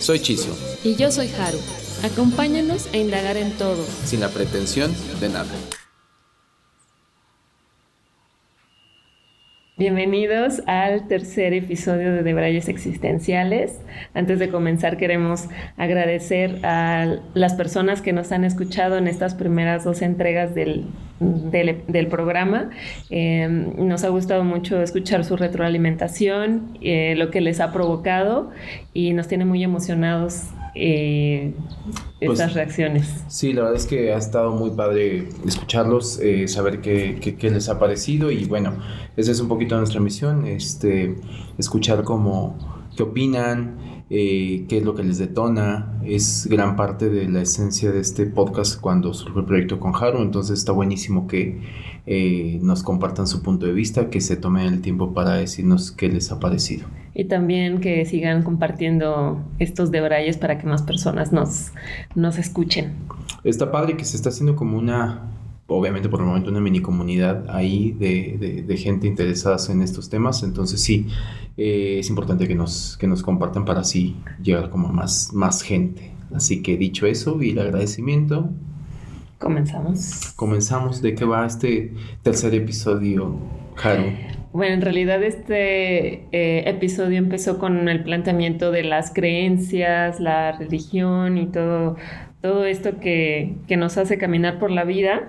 Soy Chiso. Y yo soy Haru. Acompáñanos a indagar en todo. Sin la pretensión de nada. Bienvenidos al tercer episodio de Debrayes Existenciales. Antes de comenzar queremos agradecer a las personas que nos han escuchado en estas primeras dos entregas del, del, programa. Em, nos ha gustado mucho escuchar su retroalimentación, eh, lo que les ha provocado y nos tiene muy emocionados eh, estas pues, reacciones. Sí, la verdad es que ha estado muy padre escucharlos, eh, saber qué, qué, les ha parecido y bueno, esa es un poquito nuestra misión, este, escuchar cómo, qué opinan, eh, qué es lo que les detona. Es gran parte de la esencia de este podcast cuando surgió el proyecto con Haru, entonces está buenísimo que eh, nos compartan su punto de vista, que se tomen el tiempo para decirnos qué les ha parecido. Y también que sigan compartiendo estos debrayes para que más personas nos, nos escuchen. Está padre que se está haciendo como una obviamente por el momento una mini comunidad ahí de, de, gente interesada en estos temas. Entonces sí, eh, es importante que nos, que nos compartan para así llegar como más, más gente. Así que dicho eso y el agradecimiento. Comenzamos. Comenzamos. ¿De qué va este tercer episodio, Haru? Bueno, en realidad este eh, episodio empezó con el planteamiento de las creencias, la religión y todo, todo esto que, que nos hace caminar por la vida.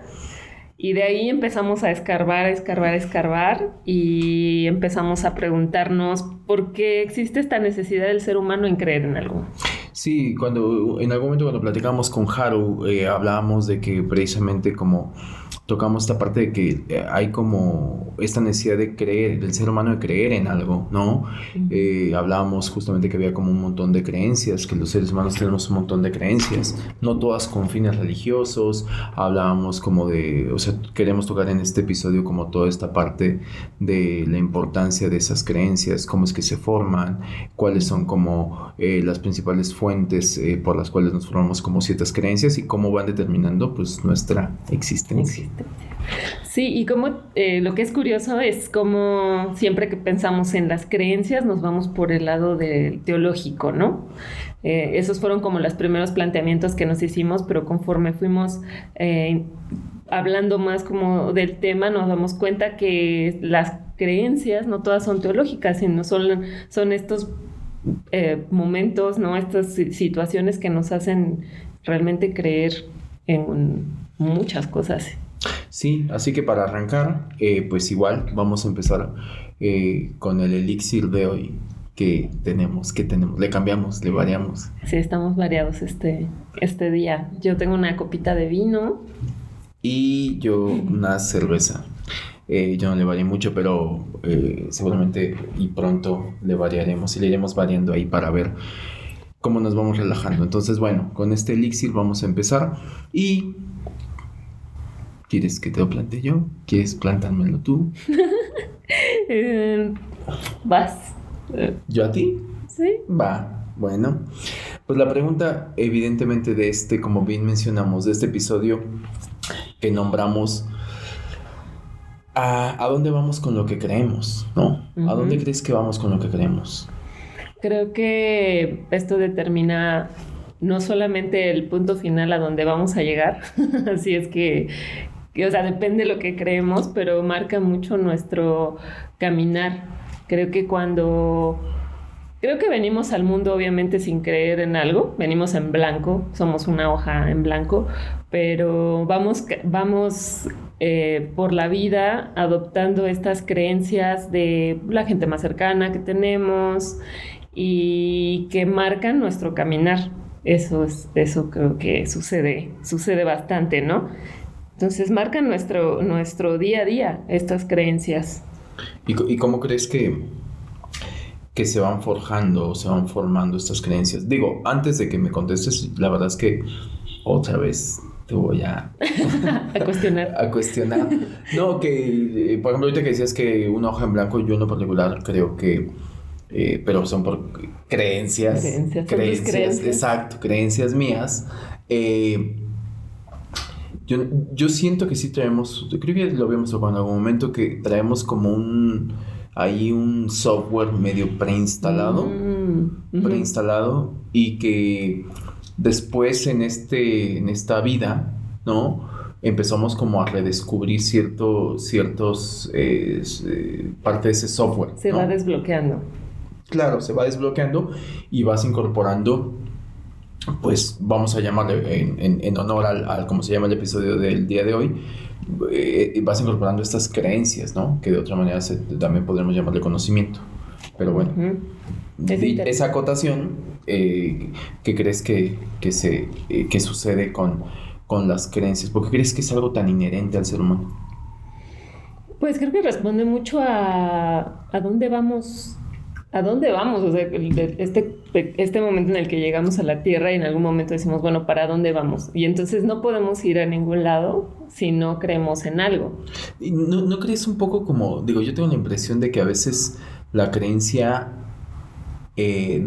Y de ahí empezamos a escarbar, escarbar, escarbar y empezamos a preguntarnos por qué existe esta necesidad del ser humano en creer en algo. Sí, cuando en algún momento cuando platicamos con Haru eh, hablábamos de que precisamente como tocamos esta parte de que eh, hay como esta necesidad de creer, del ser humano de creer en algo, ¿no? Eh, hablábamos justamente que había como un montón de creencias, que los seres humanos tenemos un montón de creencias, no todas con fines religiosos, hablábamos como de, o sea, queremos tocar en este episodio como toda esta parte de la importancia de esas creencias, cómo es que se forman, cuáles son como eh, las principales fuentes por las cuales nos formamos como ciertas creencias y cómo van determinando pues nuestra existencia. Sí, y como eh, lo que es curioso es como siempre que pensamos en las creencias nos vamos por el lado del teológico, ¿no? Eh, esos fueron como los primeros planteamientos que nos hicimos, pero conforme fuimos eh, hablando más como del tema, nos damos cuenta que las creencias no todas son teológicas, sino son, son estos momentos, ¿no? Estas situaciones que nos hacen realmente creer en muchas cosas. Sí, así que para arrancar, eh, pues igual vamos a empezar eh, con el elixir de hoy que tenemos, que tenemos, le cambiamos, le variamos. Sí, estamos variados este, este día. Yo tengo una copita de vino. Y yo una cerveza. Eh, yo no le varié mucho, pero seguramente y pronto le variaremos y le iremos variando ahí para ver cómo nos vamos relajando. Entonces, bueno, con este elixir vamos a empezar y ¿Quieres que te lo plante yo? ¿Quieres plantármelo tú? Em, vas. ¿Yo a ti? Sí. Va. Bueno, pues la pregunta evidentemente de este, como bien mencionamos, de este episodio que nombramos, ¿a, dónde vamos con lo que creemos? ¿No? ¿A dónde crees que vamos con lo que creemos? Creo que esto determina no solamente el punto final a donde vamos a llegar, así es que o sea, depende de lo que creemos, pero marca mucho nuestro caminar. Creo que cuando... Creo que venimos al mundo obviamente sin creer en algo, venimos en blanco, somos una hoja en blanco, pero vamos, vamos eh, por la vida adoptando estas creencias de la gente más cercana que tenemos y que marcan nuestro caminar. Eso es, eso creo que sucede, sucede bastante, ¿no? Entonces marcan nuestro, nuestro día a día estas creencias. ¿Y, cómo crees que, que se van forjando, se van formando estas creencias. Digo, antes de que me contestes, la verdad es que otra vez te voy a, a cuestionar. a cuestionar. No, que, eh, por ejemplo, ahorita que decías que una hoja en blanco, yo en lo particular creo que, eh, pero son por creencias. Creencias, creencias, creencias. exacto, creencias mías. Eh, yo, yo siento que sí traemos, creo que lo habíamos tocado en algún momento, que traemos como un, ahí un software medio preinstalado Mm, preinstalado y que después en, este, en esta vida, ¿no? Empezamos como a redescubrir cierto, ciertos eh, eh, parte de ese software. Se ¿no? va desbloqueando. Claro, se va desbloqueando y vas incorporando, pues vamos a llamarle en, en- en honor al, al, como se llama el episodio del día de hoy, eh, vas incorporando estas creencias, ¿no? Que de otra manera se- también podríamos llamarle conocimiento. Pero bueno, Ujú. Es Di- interesante. esa acotación, eh, ¿qué crees que, que se, eh, que sucede con, con las creencias? ¿Por qué crees que es algo tan inherente al ser humano? Pues creo que responde mucho a, a dónde vamos, a dónde vamos, o sea, este, este momento en el que llegamos a la Tierra y en algún momento decimos, bueno, ¿para dónde vamos? Y entonces no podemos ir a ningún lado si no creemos en algo. ¿Y ¿No, ¿No crees un poco como, digo, yo tengo la impresión de que a veces la creencia, eh,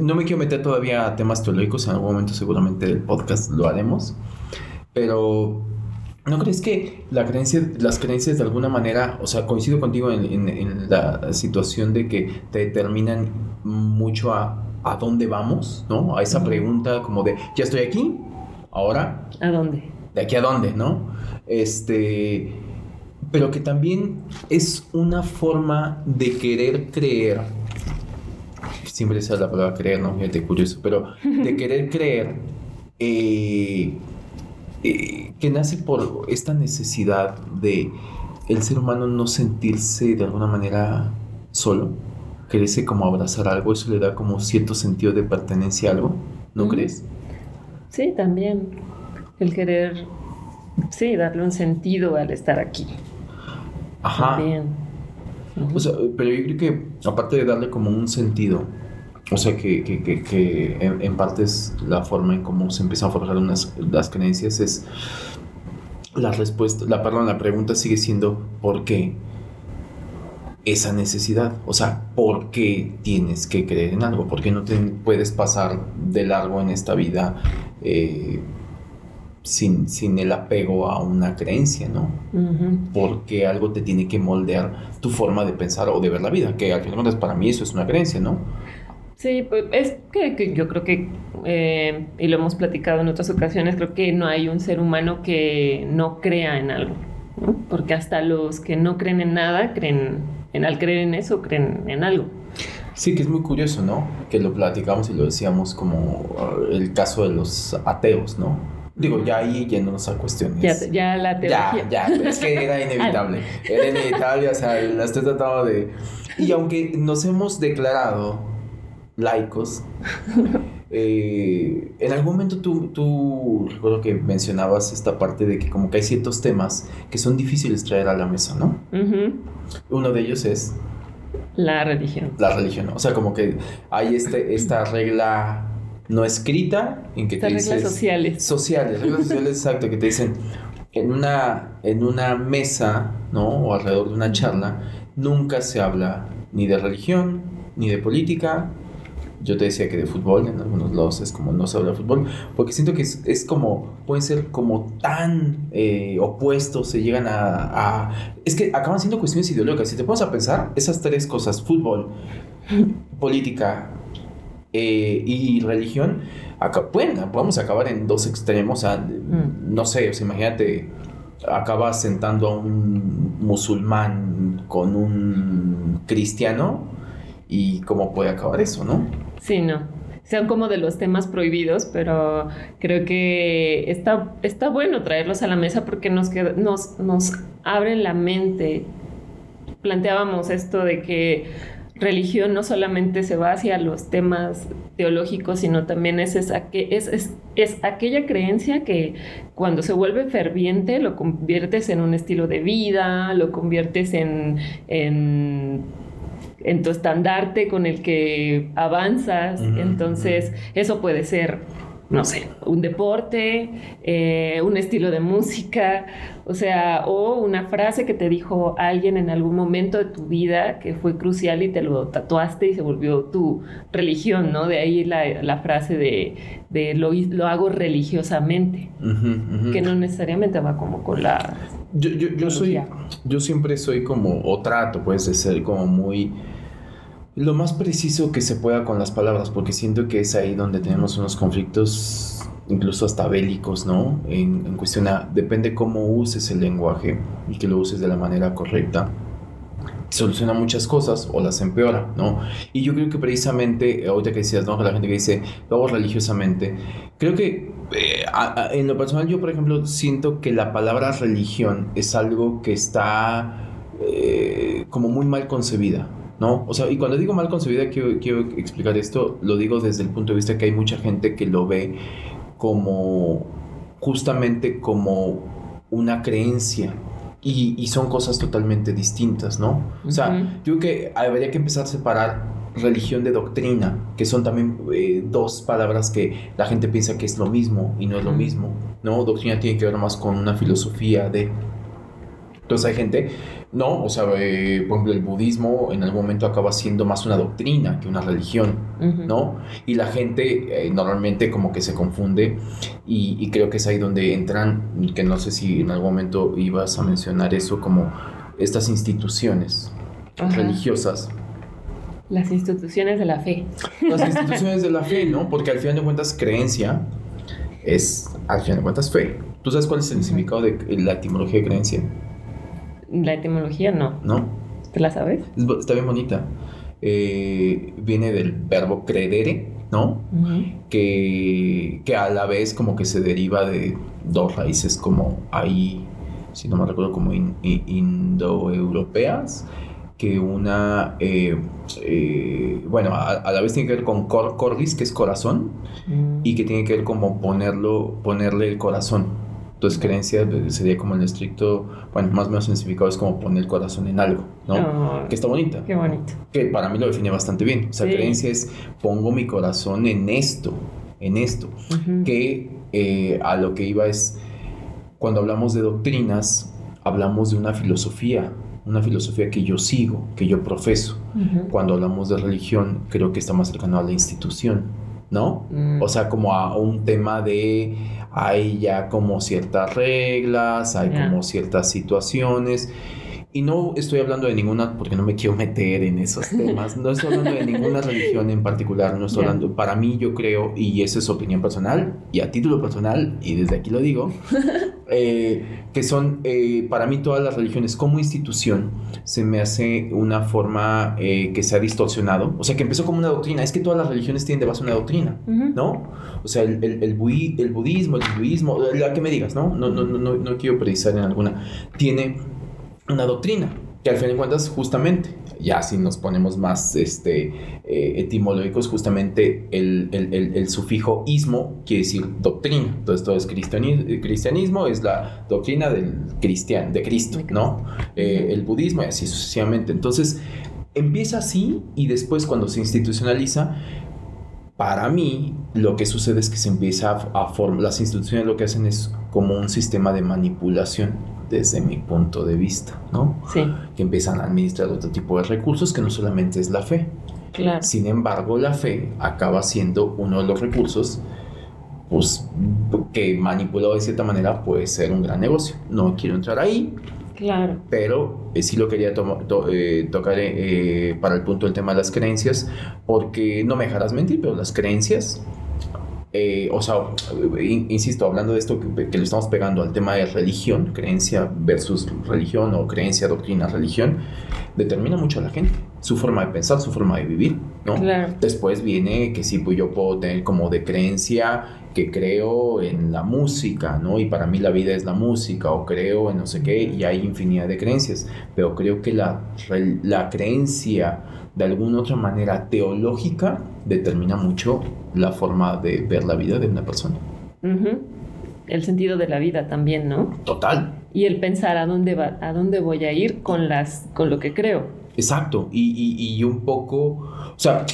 no me quiero meter todavía a temas teológicos, en algún momento seguramente del podcast lo haremos, pero ¿no crees que la creencia, las creencias de alguna manera, o sea, coincido contigo en, en- en la situación de que te determinan mucho a, a dónde vamos, ¿no? A esa pregunta como de, ya estoy aquí, ahora ¿A dónde? de aquí a dónde, ¿no? Este, pero que también es una forma de querer creer, siempre esa es la palabra creer, ¿no? Fíjate, curioso, pero de querer creer eh, eh, que nace por esta necesidad de el ser humano no sentirse de alguna manera solo, quererse como abrazar algo, eso le da como cierto sentido de pertenencia a algo, ¿no crees? Sí, también. El querer, sí, darle un sentido al estar aquí. Ajá. También. O sea, pero yo creo que aparte de darle como un sentido, o sea, que, que, que, que en, en parte es la forma en cómo se empiezan a forjar unas, las creencias, es la respuesta, la, perdón, la pregunta sigue siendo ¿por qué esa necesidad? O sea, ¿por qué tienes que creer en algo? ¿Por qué no te puedes pasar de largo en esta vida eh, sin, sin el apego a una creencia, ¿no? Ujú. porque algo te tiene que moldear tu forma de pensar o de ver la vida, que al final para mí eso es una creencia, ¿no? Sí, pues es que, que yo creo que, eh, y lo hemos platicado en otras ocasiones, creo que no hay un ser humano que no crea en algo, ¿no? Porque hasta los que no creen en nada, creen, en, al creer en eso, creen en algo. Sí, que es muy curioso, ¿no? Que lo platicamos y lo decíamos como uh, el caso de los ateos, ¿no? Digo, ya ahí yéndonos a cuestiones. Ya, ya la teología. Ya, ya, es que era inevitable. Era inevitable, o sea, la estoy tratando de. Y aunque nos hemos declarado laicos, eh, en algún momento tú, tú recuerdo que mencionabas esta parte de que como que hay ciertos temas que son difíciles traer a la mesa, ¿no? Uno de ellos es La religión. la religión, ¿no? O sea, como que hay este, esta regla no escrita en que Estas te reglas dices sociales. sociales, reglas sociales, exacto, que te dicen en una, en una mesa, ¿no? O alrededor de una charla, nunca se habla ni de religión, ni de política. Yo te decía que de fútbol, en algunos lados es como no se habla de fútbol, porque siento que es, es como, pueden ser como tan eh, opuestos, se llegan a, a- Es que acaban siendo cuestiones ideológicas. Si te pones a pensar, esas tres cosas, fútbol, política eh, y religión, acá, pueden, podemos acabar en dos extremos. Mm. no sé, o sea, imagínate, acabas sentando a un musulmán con un cristiano y cómo puede acabar eso, ¿no? Sí, no. Sean como de los temas prohibidos, pero creo que está, está bueno traerlos a la mesa porque nos, queda- nos, nos abren la mente. Planteábamos esto de que religión no solamente se va hacia los temas teológicos, sino también es, esa, es, es, es aquella creencia que cuando se vuelve ferviente lo conviertes en un estilo de vida, lo conviertes en, en en tu estandarte con el que avanzas. Entonces, eso puede ser no sé, un deporte, eh, un estilo de música, o sea, o una frase que te dijo alguien en algún momento de tu vida que fue crucial y te lo tatuaste y se volvió tu religión, ¿no? De ahí la, frase de, lo, lo, hago religiosamente, que no necesariamente va como con la... Yo, yo, yo soy, yo siempre soy como, o trato pues de ser como muy lo más preciso que se pueda con las palabras, porque siento que es ahí donde tenemos unos conflictos, incluso hasta bélicos, ¿no? En, cuestión a, depende cómo uses el lenguaje y que lo uses de la manera correcta. Soluciona muchas cosas o las empeora, ¿no? Y yo creo que precisamente, ahorita que decías, ¿no? La gente que dice, lo hago religiosamente, creo que eh, en lo personal yo, por ejemplo, siento que la palabra religión es algo que está eh, como muy mal concebida. ¿No? O sea, y cuando digo mal concebida, quiero, quiero explicar esto, lo digo desde el punto de vista que hay mucha gente que lo ve como justamente como una creencia. Y, son cosas totalmente distintas, ¿no? O sea, yo creo que habría que empezar a separar religión de doctrina, que son también eh, dos palabras que la gente piensa que es lo mismo y no es lo mismo, ¿no? Doctrina tiene que ver más con una filosofía de... Entonces hay gente no, o sea, eh, por ejemplo, el budismo en algún momento acaba siendo más una doctrina que una religión, ¿no? Y la gente eh, normalmente como que se confunde y, creo que es ahí donde entran, que no sé si en algún momento ibas a mencionar eso, como estas instituciones religiosas. Las instituciones de la fe. Las instituciones de la fe, ¿no? Porque al final de cuentas creencia es, al final de cuentas, fe. ¿Tú sabes cuál es el significado de la etimología de creencia? La etimología no. ¿No? ¿Te la sabes? Está bien bonita. Eh, viene del verbo credere, ¿no? que, que, a la vez como que se deriva de dos raíces como ahí, si no me recuerdo, como indoeuropeas, que una, eh, eh, bueno, a, la vez tiene que ver con cor, cordis, que es corazón, mm. y que tiene que ver como ponerlo, ponerle el corazón. Entonces, creencia sería como el estricto, bueno, más o menos significado es como poner el corazón en algo, ¿no? que está bonita. Qué bonito. Que para mí lo define bastante bien. O sea, creencia es pongo mi corazón en esto, en esto. Que eh, a lo que iba es, cuando hablamos de doctrinas, hablamos de una filosofía, una filosofía que yo sigo, que yo profeso. Cuando hablamos de religión, creo que está más cercano a la institución, ¿no? Mm. O sea, como a un tema de hay ya como ciertas reglas, hay como ciertas situaciones. Y no estoy hablando de ninguna, porque no me quiero meter en esos temas, no estoy hablando de ninguna religión en particular, no estoy hablando, para mí yo creo, y esa es opinión personal, y a título personal, y desde aquí lo digo, eh, que son, eh, para mí todas las religiones como institución, se me hace una forma eh, que se ha distorsionado, o sea, que empezó como una doctrina, es que todas las religiones tienen de base una doctrina, ¿no? O sea, el, el, el, budismo, el hinduismo, la que me digas, ¿no? No, no, no, no quiero precisar en alguna, tiene una doctrina, que al fin de cuentas justamente, ya si nos ponemos más este, eh, etimológicos, justamente el, el, el, sufijo ismo quiere decir doctrina. Entonces todo es cristianismo, es la doctrina del cristian, de Cristo, ¿no? Eh, el budismo y así sucesivamente. Entonces empieza así y después cuando se institucionaliza, para mí lo que sucede es que se empieza a, a formar, las instituciones lo que hacen es como un sistema de manipulación desde mi punto de vista, ¿no? Sí. Que empiezan a administrar otro tipo de recursos que no solamente es la fe. Claro. Sin embargo, la fe acaba siendo uno de los recursos pues, que manipulado de cierta manera puede ser un gran negocio. No quiero entrar ahí. Claro. Pero eh, sí lo quería eh, tocar eh, para el punto del tema de las creencias, porque no me dejarás mentir, pero las creencias eh, o sea, insisto, hablando de esto que, le estamos pegando al tema de religión, creencia versus religión o creencia, doctrina, religión, determina mucho a la gente, su forma de pensar, su forma de vivir, ¿no? Después viene que sí, pues yo puedo tener como de creencia que creo en la música, ¿no? Y para mí la vida es la música, o creo en no sé qué, y hay infinidad de creencias, pero creo que la, la creencia de alguna otra manera teológica determina mucho la forma de ver la vida de una persona. El sentido de la vida también, ¿no? Total. Y el pensar a dónde va, a dónde voy a ir con las, con lo que creo. Exacto, y, un poco, o sea,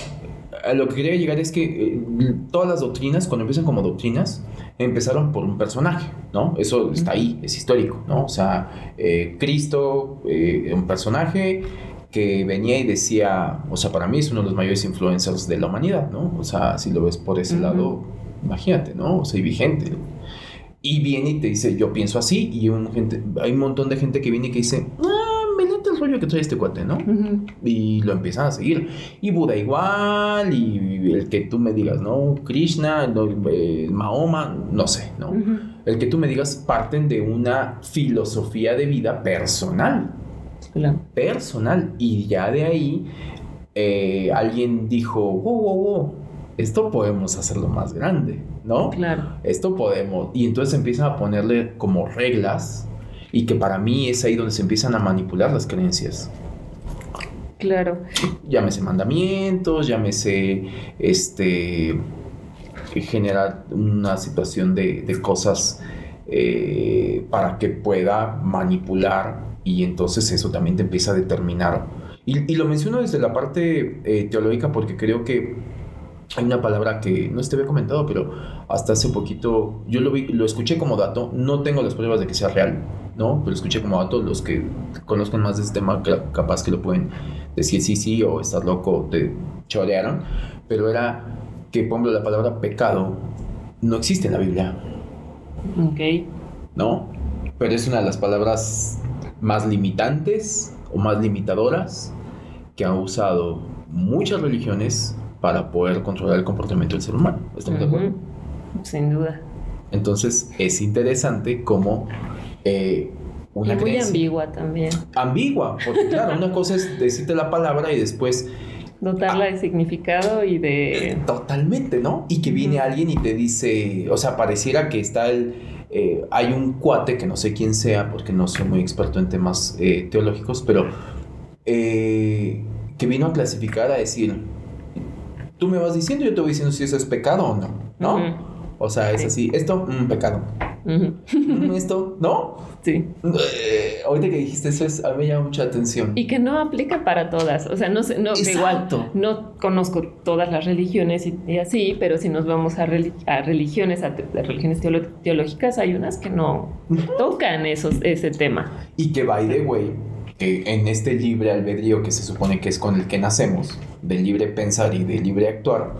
a lo que quería llegar es que eh, todas las doctrinas, cuando empiezan como doctrinas, empezaron por un personaje, ¿no? Eso está ahí, es histórico, ¿no? O sea, eh, Cristo, eh, un personaje que venía y decía, o sea, para mí es uno de los mayores influencers de la humanidad, ¿no? O sea, si lo ves por ese lado, imagínate, ¿no? O sea, vigente. Y viene y te dice, yo pienso así, y un gente, hay un montón de gente que viene y que dice, ah, me late el rollo que trae este cuate, ¿no? Y lo empiezan a seguir. Y Buda igual, y el que tú me digas, ¿no? Krishna, eh, Mahoma, no sé, ¿no? El que tú me digas parten de una filosofía de vida personal. Personal. Y ya de ahí eh, alguien dijo, wow, wow, wow, esto podemos hacerlo más grande, ¿no? Claro. Esto podemos. Y entonces empiezan a ponerle como reglas y que para mí es ahí donde se empiezan a manipular las creencias. Claro. Llámese mandamientos, llámese este generar una situación de, cosas eh, para que pueda manipular y entonces eso también te empieza a determinar. Y, lo menciono desde la parte eh, teológica porque creo que hay una palabra que no te había comentado, pero hasta hace poquito yo lo, vi, lo escuché como dato. No tengo las pruebas de que sea real, ¿no? Pero escuché como dato. Los que conozcan más de este tema, capaz que lo pueden decir sí, sí, o estás loco, te chorearon. Pero era que, por ejemplo, la palabra pecado no existe en la Biblia. Ok. ¿No? Pero es una de las palabras más limitantes o más limitadoras que han usado muchas religiones para poder controlar el comportamiento del ser humano. ¿Estamos de acuerdo? Sin duda. Entonces es interesante como eh, una y muy ambigua también. Ambigua, porque claro, una cosa es decirte la palabra y después dotarla de significado y de... Totalmente, ¿no? Y que viene alguien y te dice, o sea, pareciera que está el... Eh, hay un cuate que no sé quién sea, porque no soy muy experto en temas eh, teológicos, pero que vino a clasificar a decir, tú me vas diciendo, yo te voy diciendo si eso es pecado o no, ¿no? O sea, es así, esto, un pecado. Esto, ¿no? Sí. Eh, ahorita que dijiste eso, es, a mí me llama mucha atención. Y que no aplica para todas. O sea, no sé, no, igual no conozco todas las religiones y, así, pero si nos vamos a, a religiones, a, religiones teológicas, hay unas que no tocan esos, ese tema. Y que, by the way, que en este libre albedrío que se supone que es con el que nacemos, del libre pensar y del libre actuar,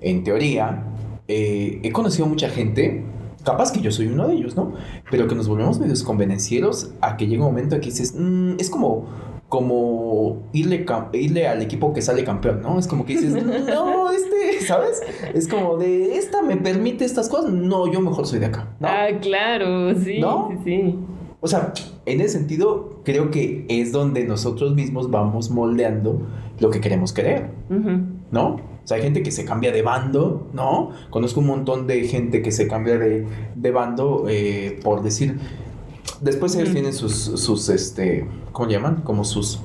en teoría, eh, he conocido mucha gente, capaz que yo soy uno de ellos, ¿no? Pero que nos volvemos medios convenencieros a que llega un momento en que dices, mm, es como, como irle, irle al equipo que sale campeón, ¿no? Es como que dices, no, este, ¿sabes? Es como de, esta me permite estas cosas, no, yo mejor soy de acá. Ah, claro, sí, sí, sí. O sea, en ese sentido, creo que es donde nosotros mismos vamos moldeando lo que queremos creer, ¿no? O sea, hay gente que se cambia de bando, ¿no? Conozco un montón de gente que se cambia de, bando eh, por decir... Después ellos tienen sus, sus, este, ¿cómo llaman? Como sus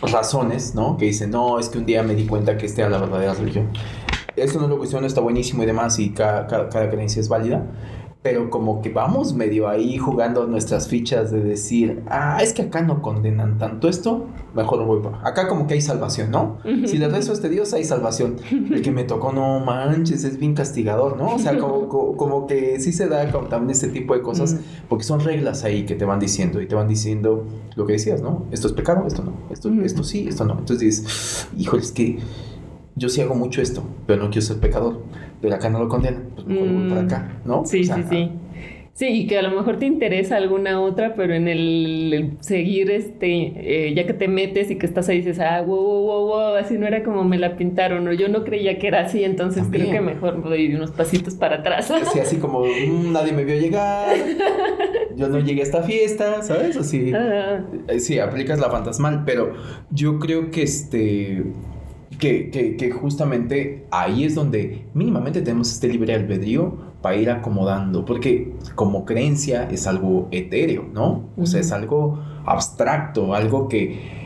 razones, ¿no? Que dicen, no, es que un día me di cuenta que esta era la verdadera religión. Eso no lo cuestiono, está buenísimo y demás, y cada, cada creencia es válida pero como que vamos medio ahí jugando nuestras fichas de decir, ah, es que acá no condenan tanto esto, mejor no voy por acá como que hay salvación, ¿no? Si le rezo a este Dios hay salvación. El que me tocó, no manches, es bien castigador, ¿no? O sea, como, como, que sí se da como también este tipo de cosas, porque son reglas ahí que te van diciendo y te van diciendo lo que decías, ¿no? Esto es pecado, esto no, esto, esto sí, esto no. Entonces dices, híjole, es que yo sí hago mucho esto, pero no quiero ser pecador pero acá no lo condenan, pues mejor voy para acá, ¿no? Sí, sí, sí. Sí, y que a lo mejor te interesa alguna otra, pero en el, seguir, este, eh, ya que te metes y que estás ahí, dices, ah, wow, wow, wow, así no era como me la pintaron, o yo no creía que era así, entonces creo que mejor doy unos pasitos para atrás. Sí, así como mm, nadie me vio llegar, yo no llegué a esta fiesta, ¿sabes? Así, eh, sí, aplicas la fantasmal, pero yo creo que este que, justamente ahí es donde mínimamente tenemos este libre albedrío para ir acomodando, porque como creencia es algo etéreo, ¿no? O sea, es algo abstracto, algo que...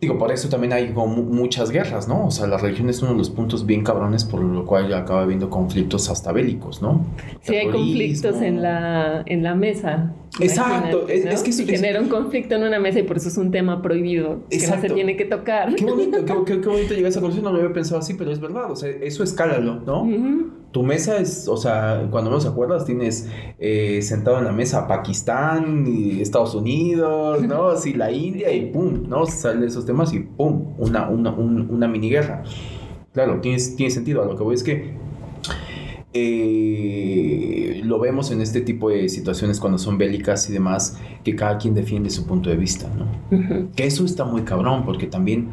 Digo, por eso también hay muchas guerras, ¿no? O sea, la religión es uno de los puntos bien cabrones por lo cual ya acaba habiendo conflictos hasta bélicos, ¿no? Sí, hay conflictos en la, en la mesa. Exacto, es, es, que eso, genera un conflicto en una mesa y por eso es un tema prohibido Exacto. que no se tiene que tocar. Qué bonito, qué, qué, bonito llegar a esa conclusión, no lo había pensado así, pero es verdad, o sea, eso escálalo, ¿no? Tu mesa es, o sea, cuando menos acuerdas, tienes eh, sentado en la mesa Pakistán y Estados Unidos, ¿no? Así la India y pum, ¿no? Salen esos temas y pum, una, una, una mini guerra. Claro, tiene, tiene sentido, a lo que voy es que eh, lo vemos en este tipo de situaciones cuando son bélicas y demás, que cada quien defiende su punto de vista, ¿no? Que eso está muy cabrón, porque también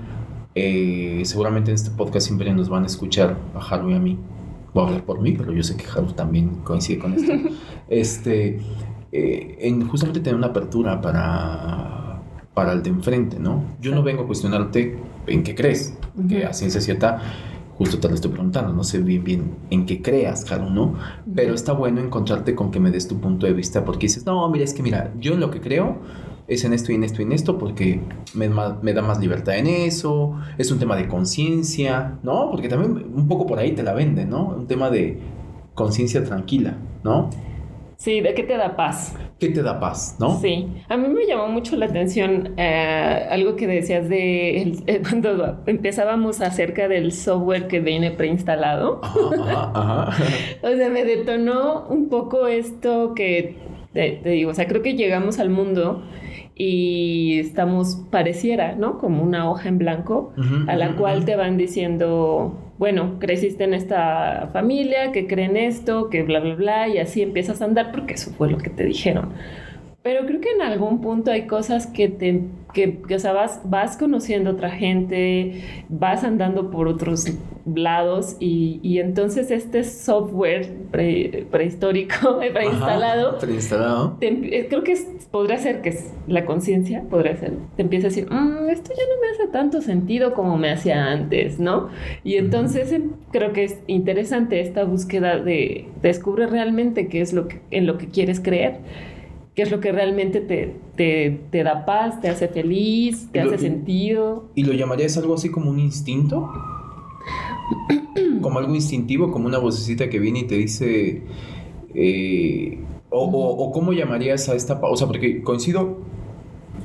eh, seguramente en este podcast siempre nos van a escuchar a Haru y a mí. Voy a hablar por mí, pero yo sé que Haru también coincide con esto. este, eh, en justamente tener una apertura para, para el de enfrente, ¿no? Yo no vengo a cuestionarte en qué crees, que a ciencia cierta justo te lo estoy preguntando, no sé bien bien en qué creas, claro, ¿no? Pero está bueno encontrarte con que me des tu punto de vista porque dices, no, mira, es que mira, yo en lo que creo es en esto y en esto y en esto porque me, me da más libertad en eso, es un tema de conciencia, ¿no? Porque también un poco por ahí te la venden, ¿no? Un tema de conciencia tranquila, ¿no? Sí, ¿de qué te da paz? ¿Qué te da paz, no? Sí, a mí me llamó mucho la atención eh, algo que decías de eh, cuando empezábamos acerca del software que viene preinstalado. Ajá, ajá, o sea, me detonó un poco esto que te, digo, o sea, creo que llegamos al mundo y estamos, pareciera, ¿no? Como una hoja en blanco a la cual te van diciendo bueno, creciste en esta familia, que creen esto, que bla, bla, bla, y así empiezas a andar porque eso fue lo que te dijeron. Pero creo que en algún punto hay cosas que te, que, o sea, vas, vas conociendo otra gente, vas andando por otros lados y, y entonces este software prehistórico, preinstalado, preinstalado. Eh, creo que podría ser que es la conciencia, podría ser, te empieza a decir, mm, esto ya no me hace tanto sentido como me hacía antes, ¿no? Y entonces em, creo que es interesante esta búsqueda de descubre realmente qué es lo que, en lo que quieres creer qué es lo que realmente te, te, te da paz, te hace feliz, te hace sentido. ¿Y lo llamarías algo así como un instinto? como algo instintivo, como una vocecita que viene y te dice... Eh, o, o, cómo llamarías a esta... Sea, porque coincido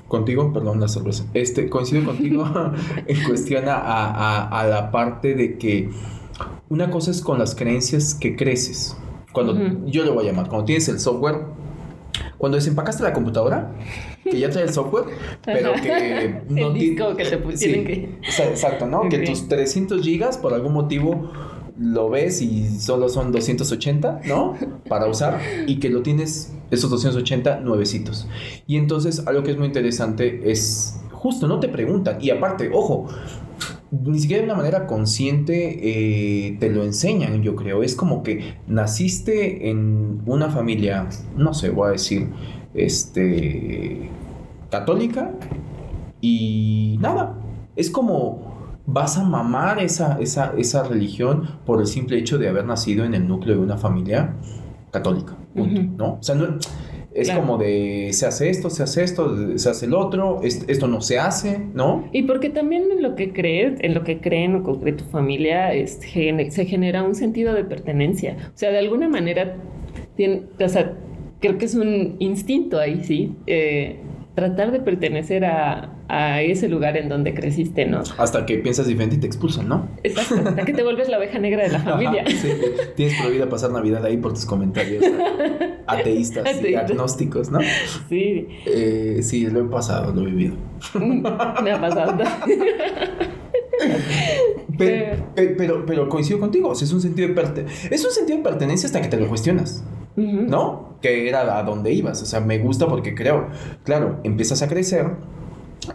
contigo, perdón la sorpresa, este, coincido contigo en cuestión a, a, a, la parte de que una cosa es con las creencias que creces. Cuando yo lo voy a llamar, cuando tienes el software cuando desempacaste la computadora, que ya trae el software, pero que no el disco que te pusieron que... Exacto, ¿no? Que tus 300 gigas por algún motivo lo ves y solo son 280, ¿no? Para usar y que lo tienes esos 280 nuevecitos. Y entonces algo que es muy interesante es justo no te preguntan y aparte, ojo, ni siquiera de una manera consciente eh, te lo enseñan, yo creo. Es como que naciste en una familia, no sé, voy a decir, este, católica y nada. Es como vas a mamar esa, esa, esa religión por el simple hecho de haber nacido en el núcleo de una familia católica, ¿no? O sea, no, es como de se hace esto, se hace esto, se hace el otro, esto no se hace, ¿no? Y porque también en lo que crees, en lo que creen o cree tu familia, es, se genera un sentido de pertenencia. O sea, de alguna manera, tiene, o sea, creo que es un instinto ahí, sí. Eh, tratar de pertenecer a, a, ese lugar en donde creciste, ¿no? Hasta que piensas diferente y te expulsan, ¿no? Exacto, hasta que te vuelves la oveja negra de la familia. sí, tienes prohibida pasar Navidad ahí por tus comentarios ateístas y agnósticos, ¿no? Sí. Eh, sí, lo he pasado, lo he vivido. Me ha pasado. pero, pero, pero, coincido contigo, es un sentido de es un sentido de pertenencia hasta que te lo cuestionas. ¿no? Que era a donde ibas. O sea, me gusta porque creo, claro, empiezas a crecer,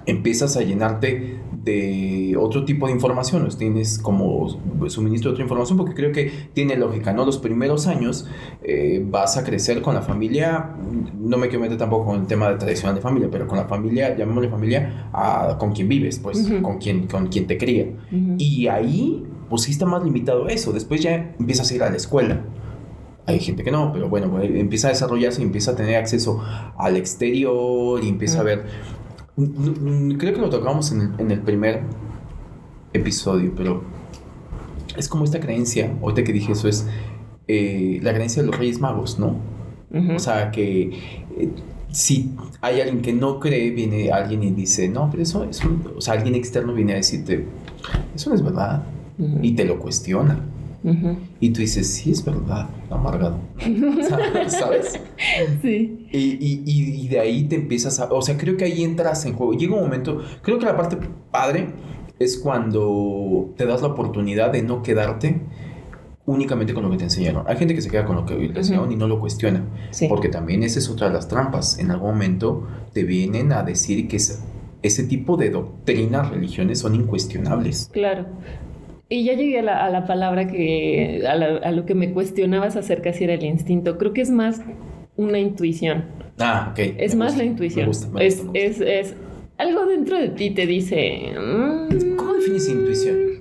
empiezas a llenarte de otro tipo de información, tienes como suministro de otra información, porque creo que tiene lógica, ¿no? Los primeros años eh, vas a crecer con la familia, no me quiero meter tampoco con el tema de tradicional de familia, pero con la familia, llamémosle familia, a, con quien vives, pues, con, quien, con quien te cría. Y ahí, pues sí está más limitado eso, después ya empiezas a ir a la escuela hay gente que no, pero bueno, pues, empieza a desarrollarse empieza a tener acceso al exterior y empieza a ver. Creo que lo tocamos en el, primer episodio, pero es como esta creencia, ahorita que dije eso, es eh, la creencia de los Reyes Magos, ¿no? O sea, que eh, si hay alguien que no cree, viene alguien y dice, no, pero eso es un... O sea, alguien externo viene a decirte, eso no es verdad. Y te lo cuestiona. Y tú dices, sí, es verdad, amargado. ¿Sabes? Sí. Y, y, y, de ahí te empiezas a... O sea, creo que ahí entras en juego. Llega un momento, creo que la parte padre es cuando te das la oportunidad de no quedarte únicamente con lo que te enseñaron. Hay gente que se queda con lo que le enseñaron y no lo cuestiona. Porque también esa es otra de las trampas. En algún momento te vienen a decir que ese tipo de doctrinas, religiones son incuestionables. Claro. Y ya llegué a la, palabra que, a, lo que me cuestionabas acerca si era el instinto. Creo que es más una intuición. Ah, ok. Es más la intuición. es, es, es, algo dentro de ti te dice... Mm, ¿Cómo defines intuición?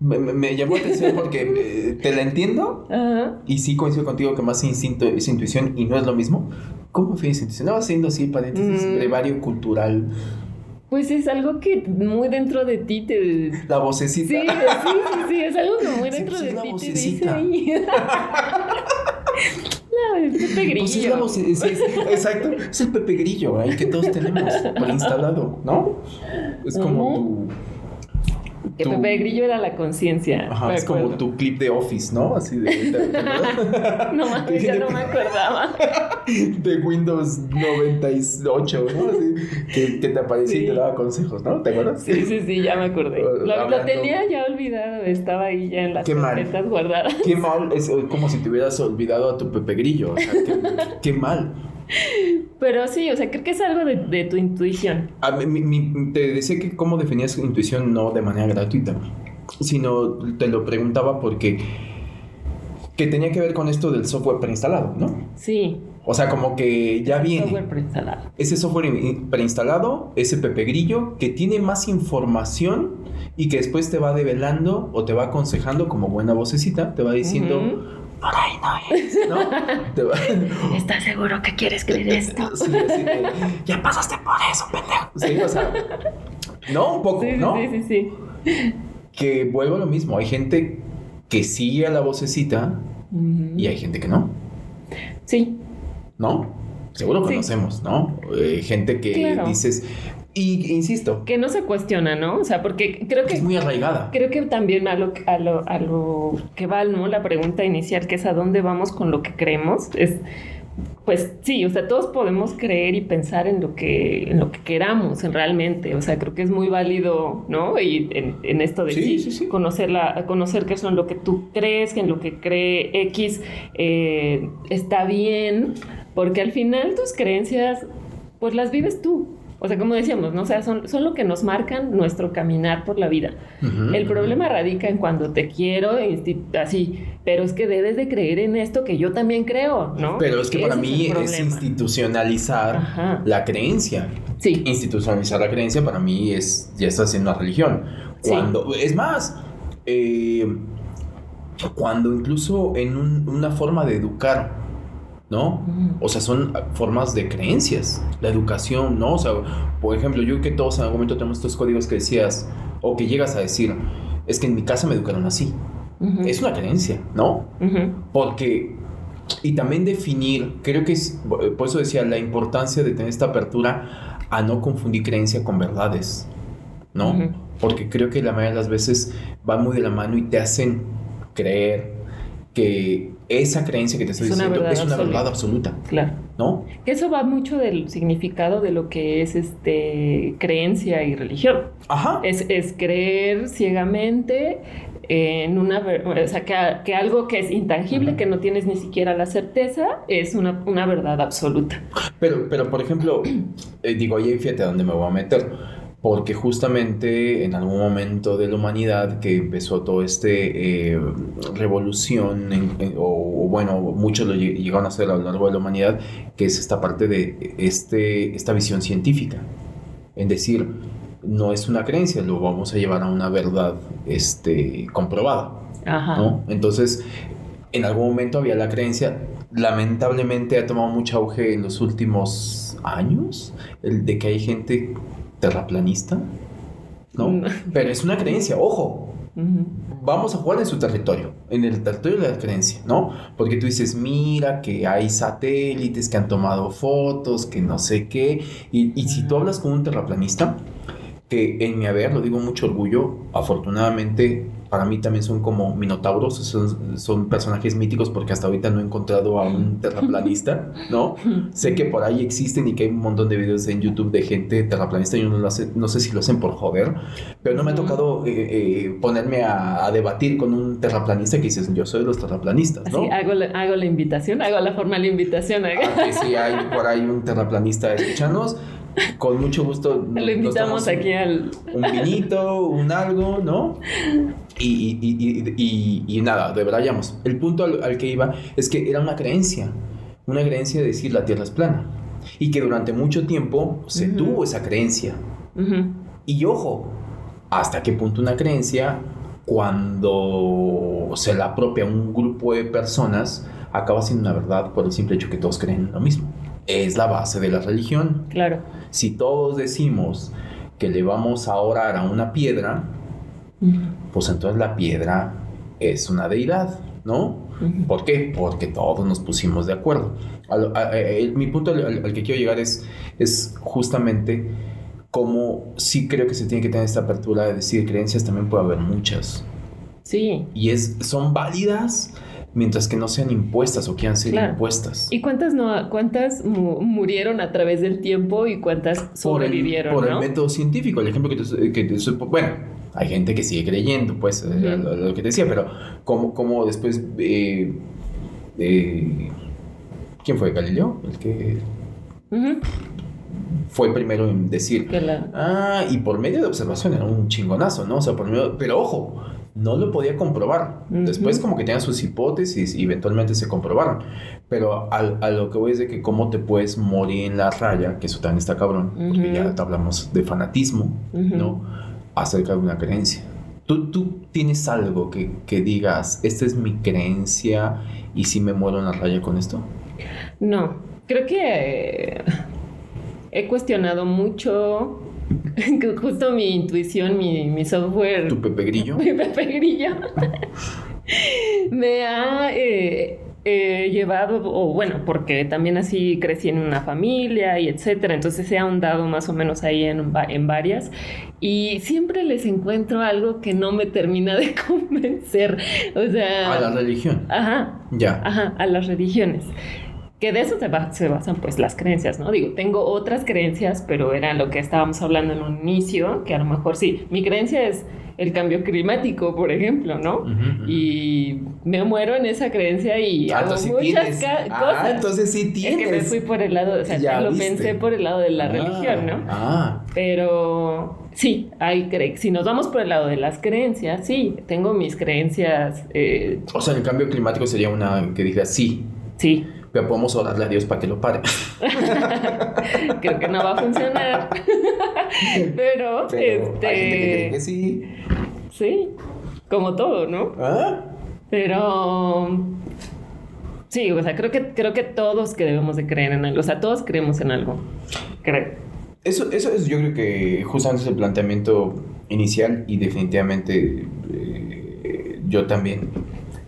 Me, llamó la atención porque eh, te la entiendo y sí coincido contigo que más instinto es intuición y no es lo mismo. ¿Cómo defines intuición? No, haciendo así paréntesis, mm. brevario cultural. Pues es algo que muy dentro de ti te... La vocecita. Sí, sí, sí, sí es algo que muy dentro pues de ti te dice. No, el Pepe Grillo. Pues es la voz, exacto. Es el Pepe Grillo ahí que todos tenemos instalado, ¿no? Es como tu que Pepe Grillo era la conciencia. Ajá, es como tu clip de Office, ¿no? Así de. no mames, ya no me acordaba. de Windows 98, ¿no? Así, que, que te aparecía y te daba consejos, ¿no? ¿Te acuerdas? Sí, sí, sí, ya me acordé. Lo, tenía ya olvidado, estaba ahí ya en las tarjetas guardadas. Qué mal, es como si te hubieras olvidado a tu Pepe Grillo. O sea, qué, qué mal. Pero sí, o sea, creo que es algo de, tu intuición. te decía que cómo definías intuición no de manera gratuita, sino te lo preguntaba porque que tenía que ver con esto del software preinstalado, ¿no? Sí. O sea, como que ya viene. Software preinstalado. Ese software preinstalado, ese Pepe Grillo, que tiene más información y que después te va develando o te va aconsejando como buena vocecita, te va diciendo por ahí no es, ¿no? ¿Estás seguro que quieres creer esto? Sí, sí, ya pasaste por eso, pendejo. Sí, o sea, no, un poco, sí, ¿no? Sí, sí, sí. Que vuelvo a lo mismo, hay gente que sigue a la vocecita y hay gente que no. Sí. ¿No? Seguro conocemos, ¿no? Eh, gente que dices, y insisto. Que no se cuestiona, ¿no? O sea, porque creo que... Es muy arraigada. Creo que también a lo, a lo, a lo que va, ¿no? La pregunta inicial, que es a dónde vamos con lo que creemos, es... Pues sí, o sea, todos podemos creer y pensar en lo que, en lo que queramos en realmente. O sea, creo que es muy válido, ¿no? Y en, esto de sí, sí, sí, Conocer, la, conocer qué son lo que tú crees, que en lo que cree X eh, está bien, porque al final tus creencias, pues las vives tú. O sea, como decíamos, ¿no? O sea, son, son lo que nos marcan nuestro caminar por la vida. el problema radica en cuando te quiero así, pero es que debes de creer en esto que yo también creo, ¿no? Pero es que para mí es, institucionalizar la creencia. Sí. Institucionalizar la creencia para mí es, ya está haciendo una religión. Cuando, es más, eh, cuando incluso en una forma de educar, ¿no? O sea, son formas de creencias, la educación, ¿no? O sea, por ejemplo, yo que todos en algún momento tenemos estos códigos que decías, o que llegas a decir, es que en mi casa me educaron así. Es una creencia, ¿no? Porque, y también definir, creo que es, por eso decía, la importancia de tener esta apertura a no confundir creencia con verdades, ¿no? Porque creo que la mayoría de las veces van muy de la mano y te hacen creer que esa creencia que te estoy diciendo es una verdad absoluta. Claro. ¿No? Que eso va mucho del significado de lo que es este creencia y religión. Ajá. Es, es creer ciegamente en una o sea que, algo que es intangible, que no tienes ni siquiera la certeza, es una, una verdad absoluta. Pero, pero por ejemplo, eh, digo, ahí fíjate a dónde me voy a meter porque justamente en algún momento de la humanidad que empezó toda esta eh, revolución, o, bueno, muchos lo llegaron a hacer a lo largo de la humanidad, que es esta parte de este, esta visión científica. En decir, no es una creencia, lo vamos a llevar a una verdad este, comprobada. ¿no? Entonces, en algún momento había la creencia, lamentablemente ha tomado mucho auge en los últimos años, el de que hay gente terraplanista, ¿no? Pero es una creencia, ojo. vamos a jugar en su territorio, en el territorio de la creencia, ¿no? Porque tú dices, mira que hay satélites que han tomado fotos, que no sé qué, y, y si tú hablas con un terraplanista, que en mi haber, lo digo mucho orgullo, afortunadamente para mí también son como minotauros, son, son, personajes míticos porque hasta ahorita no he encontrado a un terraplanista, ¿no? sé que por ahí existen y que hay un montón de videos en YouTube de gente terraplanista, yo no, lo hace, no sé si lo hacen por joder, pero no me ha tocado eh, eh, ponerme a, debatir con un terraplanista que dices, yo soy de los terraplanistas, ¿no? Sí, hago la, hago la invitación, hago la formal invitación. ¿eh? A que si hay por ahí un terraplanista escuchanos, con mucho gusto. Lo invitamos aquí al. Un vinito, un algo, ¿no? Y, y, y, nada, de verdad, vayamos. El punto al, que iba es que era una creencia. Una creencia de decir la tierra es plana. Y que durante mucho tiempo se tuvo esa creencia. Y ojo, ¿hasta qué punto una creencia, cuando se la apropia un grupo de personas, acaba siendo una verdad por el simple hecho que todos creen lo mismo? Es la base de la religión. Claro. Si todos decimos que le vamos a orar a una piedra, pues entonces la piedra es una deidad, ¿no? ¿Por qué? Porque todos nos pusimos de acuerdo. mi punto al, que quiero llegar es, es justamente cómo sí creo que se tiene que tener esta apertura de decir creencias también puede haber muchas. Sí. Y es, son válidas mientras que no sean impuestas o quieran ser impuestas. ¿Y cuántas no cuántas murieron a través del tiempo y cuántas sobrevivieron? Por el, método científico, el ejemplo que te, que bueno, hay gente que sigue creyendo, pues, eh, lo, que te decía, pero como, como después, eh, eh, ¿quién fue Galileo? El que fue primero en decir, ah, y por medio de observación era un chingonazo, ¿no? O sea, por medio, pero ojo, no lo podía comprobar. Después como que tenían sus hipótesis y eventualmente se comprobaron. Pero a lo que voy es de que cómo te puedes morir en la raya, que eso también está cabrón, porque ya hablamos de fanatismo, ¿no? Acerca de una creencia. ¿Tú, tú tienes algo que, que, digas, esta es mi creencia y si me muero en la raya con esto? No, creo que he cuestionado mucho Justo mi intuición, mi, software. ¿Tu Pepe Grillo? Mi Pepe Grillo. me ha eh, eh, llevado, o bueno, porque también así crecí en una familia y etcétera, entonces he ahondado más o menos ahí en, en varias y siempre les encuentro algo que no me termina de convencer. O sea. A la religión. Ajá. Ya. Ajá, a las religiones que de eso se, basan pues las creencias, ¿no? Digo, tengo otras creencias, pero era lo que estábamos hablando en un inicio, que a lo mejor sí, mi creencia es el cambio climático, por ejemplo, ¿no? Y me muero en esa creencia y ah, hago muchas ah, cosas. entonces sí tienes. Es que me fui por el lado, o sea, lo pensé por el lado de la ah, religión, ¿no? Ah. Pero sí, hay si nos vamos por el lado de las creencias, sí, tengo mis creencias. Eh, o sea, el cambio climático sería una que diga sí. Sí pero podemos orarle a Dios para que lo pare. Creo que no va a funcionar. pero, este. Hay gente que cree que sí. Sí, como todo, ¿no? ¿Ah? Pero. Sí, o sea, creo que, creo que todos que debemos de creer en algo. O sea, todos creemos en algo. Creo. Eso, eso es, yo creo que justamente es el planteamiento inicial y definitivamente eh, yo también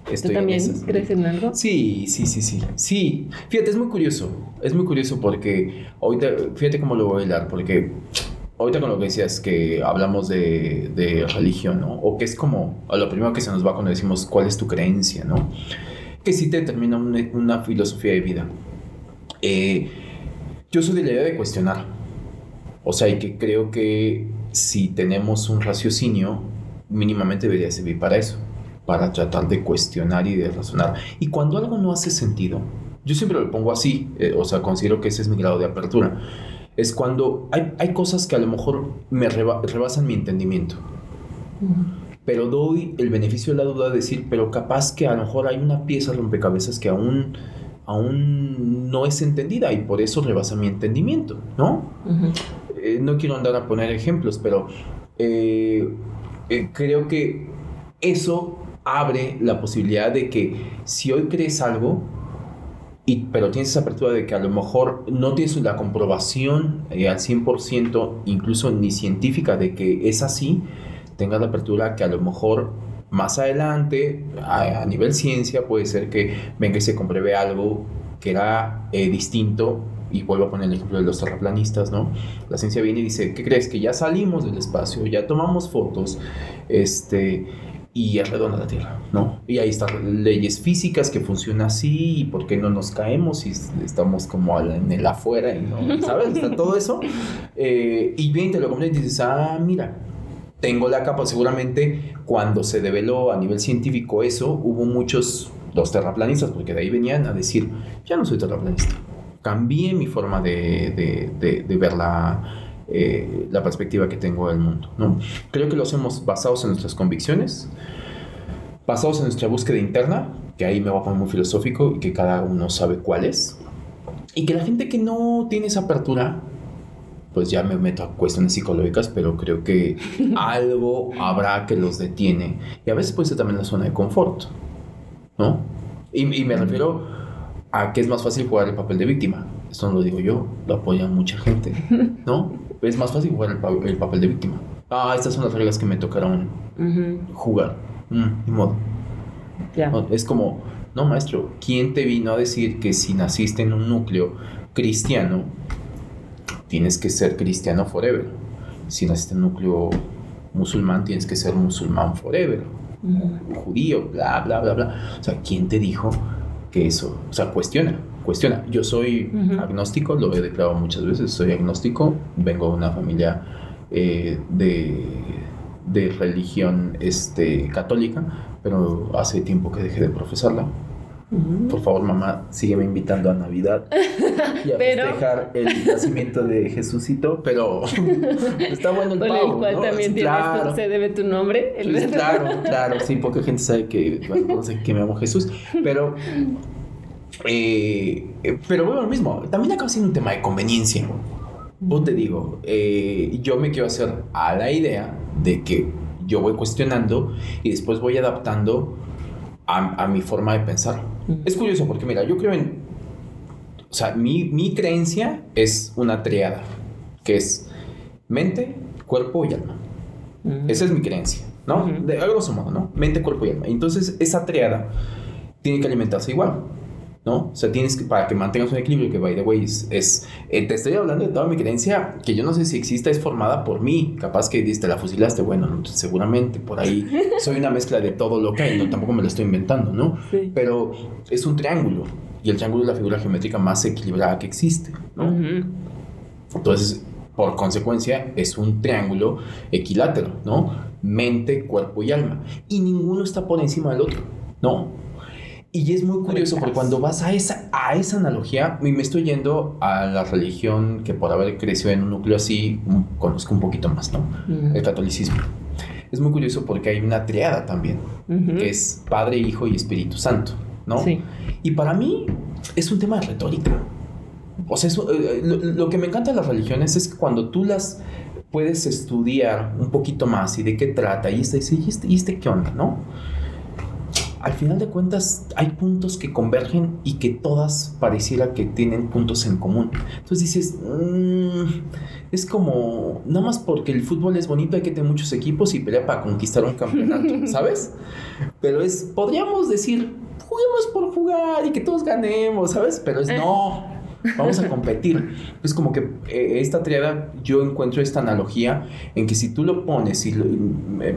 ¿Tú también crees en algo? Sí, sí, sí, sí. Sí, fíjate, es muy curioso. Es muy curioso porque ahorita, fíjate cómo lo voy a hilar, porque ahorita con lo que decías que hablamos de, de religión, ¿no? O que es como a lo primero que se nos va cuando decimos cuál es tu creencia, ¿no? Que sí te determina una, filosofía de vida. Eh, yo soy de la idea de cuestionar. O sea, y que creo que si tenemos un raciocinio, mínimamente debería servir para eso para tratar de cuestionar y de razonar. Y cuando algo no hace sentido, yo siempre lo pongo así, eh, o sea, considero que ese es mi grado de apertura, es cuando hay, hay cosas que a lo mejor me rebasan mi entendimiento. Pero doy el beneficio de la duda de decir, pero capaz que a lo mejor hay una pieza rompecabezas que aún, aún no es entendida y por eso rebasa mi entendimiento, ¿no? Eh, no quiero andar a poner ejemplos, pero eh, creo que eso abre la posibilidad de que si hoy crees algo, y, pero tienes esa apertura de que a lo mejor no tienes la comprobación eh, al 100%, incluso ni científica, de que es así, tengas la apertura que a lo mejor Más adelante, a, a nivel ciencia, puede ser que venga y se compruebe algo que era eh, distinto y vuelvo a poner el ejemplo de los terraplanistas, ¿no? La ciencia viene y dice, ¿qué crees? Que ya salimos del espacio, ya tomamos fotos, este, y es redonda la Tierra, ¿no? Y ahí están leyes físicas que funcionan así, y por qué no nos caemos si estamos como en el afuera, y no, ¿sabes? Está todo eso. Eh, y bien, te lo comentas y dices, ah, mira, tengo la capa, seguramente cuando se develó a nivel científico eso, hubo muchos, los terraplanistas, porque de ahí venían a decir, ya no soy terraplanista cambié mi forma de, ver eh, la, perspectiva que tengo del mundo. ¿no? Creo que lo hacemos basados en nuestras convicciones, basados en nuestra búsqueda interna, que ahí me voy a poner muy filosófico y que cada uno sabe cuál es. Y que la gente que no tiene esa apertura, pues ya me meto a cuestiones psicológicas, pero creo que algo habrá que los detiene. Y a veces puede ser también la zona de confort, ¿no? Y, y me refiero a que es más fácil jugar el papel de víctima. Esto no lo digo yo, lo apoya mucha gente, ¿no? Es más fácil jugar el, papel de víctima. Ah, estas son las reglas que me tocaron jugar. Mm, ni modo. Es como, no, maestro, ¿quién te vino a decir que si naciste en un núcleo cristiano, tienes que ser cristiano forever? Si naciste en un núcleo musulmán, tienes que ser musulmán forever. Judío, bla, bla, bla, bla. O sea, ¿quién te dijo eso, o sea, cuestiona, cuestiona. Yo soy agnóstico, lo he declarado muchas veces, soy agnóstico, vengo de una familia eh, de, de, religión este, católica, pero hace tiempo que dejé de profesarla. Por favor, mamá, sígueme invitando a Navidad y a festejar el nacimiento de Jesucito, pero está bueno el pavo, el cual también se debe tu nombre. El claro, claro, sí, poca gente sabe que, bueno, que me llamo Jesús, pero eh, pero bueno, lo mismo, también acaba siendo un tema de conveniencia. Vos te digo, eh, yo me quiero hacer a la idea de que yo voy cuestionando y después voy adaptando a, mi forma de pensar. Es curioso porque, mira, yo creo en. O sea, mi, mi creencia es una triada, que es mente, cuerpo y alma. Esa es mi creencia, ¿no? De algo modo, ¿no? Mente, cuerpo y alma. Entonces, esa triada tiene que alimentarse igual. ¿No? O sea, tienes que, para que mantengas un equilibrio, que by the way, es, eh, te estoy hablando de toda mi creencia, que yo no sé si exista, es formada por mí, capaz que diste la fusilaste, bueno, seguramente por ahí soy una mezcla de todo lo que hay, no, tampoco me lo estoy inventando, ¿no? Pero es un triángulo, y el triángulo es la figura geométrica más equilibrada que existe, ¿no? Entonces, por consecuencia, es un triángulo equilátero, ¿no? Mente, cuerpo y alma. Y ninguno está por encima del otro, ¿no? Y es muy curioso porque cuando vas a esa, a esa analogía, y me estoy yendo a la religión que por haber crecido en un núcleo así, conozco un poquito más, ¿no? El catolicismo. Es muy curioso porque hay una triada también, que es Padre, Hijo y Espíritu Santo, ¿no? Sí. Y para mí es un tema de retórica. O sea, eh, lo, que me encanta de las religiones es que cuando tú las puedes estudiar un poquito más y de qué trata, y este, y este, y este qué onda, ¿no? Al final de cuentas hay puntos que convergen y que todas pareciera que tienen puntos en común. Entonces dices, mm, es como, nada más porque el fútbol es bonito hay que tener muchos equipos y pelea para conquistar un campeonato, ¿sabes? Pero es, podríamos decir, juguemos por jugar y que todos ganemos, ¿sabes? Pero es no vamos a competir. Es como que eh, esta triada, yo encuentro esta analogía en que si tú lo pones, y lo, me,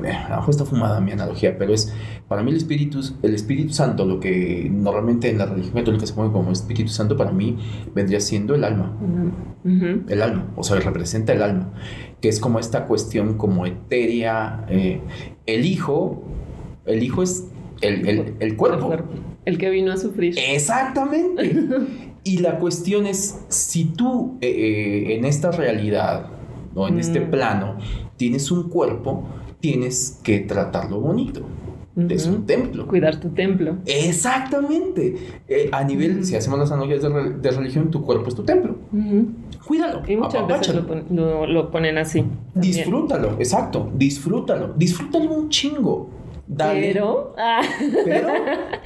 está fumada mi analogía, pero es para mí el Espíritu, el Espíritu Santo, lo que normalmente en la religión católica se pone como Espíritu Santo, para mí vendría siendo el alma. El alma, o sea, representa el alma, que es como esta cuestión como etérea. Eh, el Hijo, el Hijo es el, el, el, cuerpo. El que vino a sufrir. Exactamente. Y la cuestión es, si tú eh, eh, en esta realidad o en este mm. plano tienes un cuerpo, tienes que tratarlo bonito. Es un templo. Cuidar tu templo. Exactamente. Eh, a nivel, si hacemos las analogías de, religión, tu cuerpo es tu templo. Cuídalo. Y muchas veces lo, ponen así. Disfrútalo, exacto. Disfrútalo. Disfrútalo un chingo. Pero, ah. pero,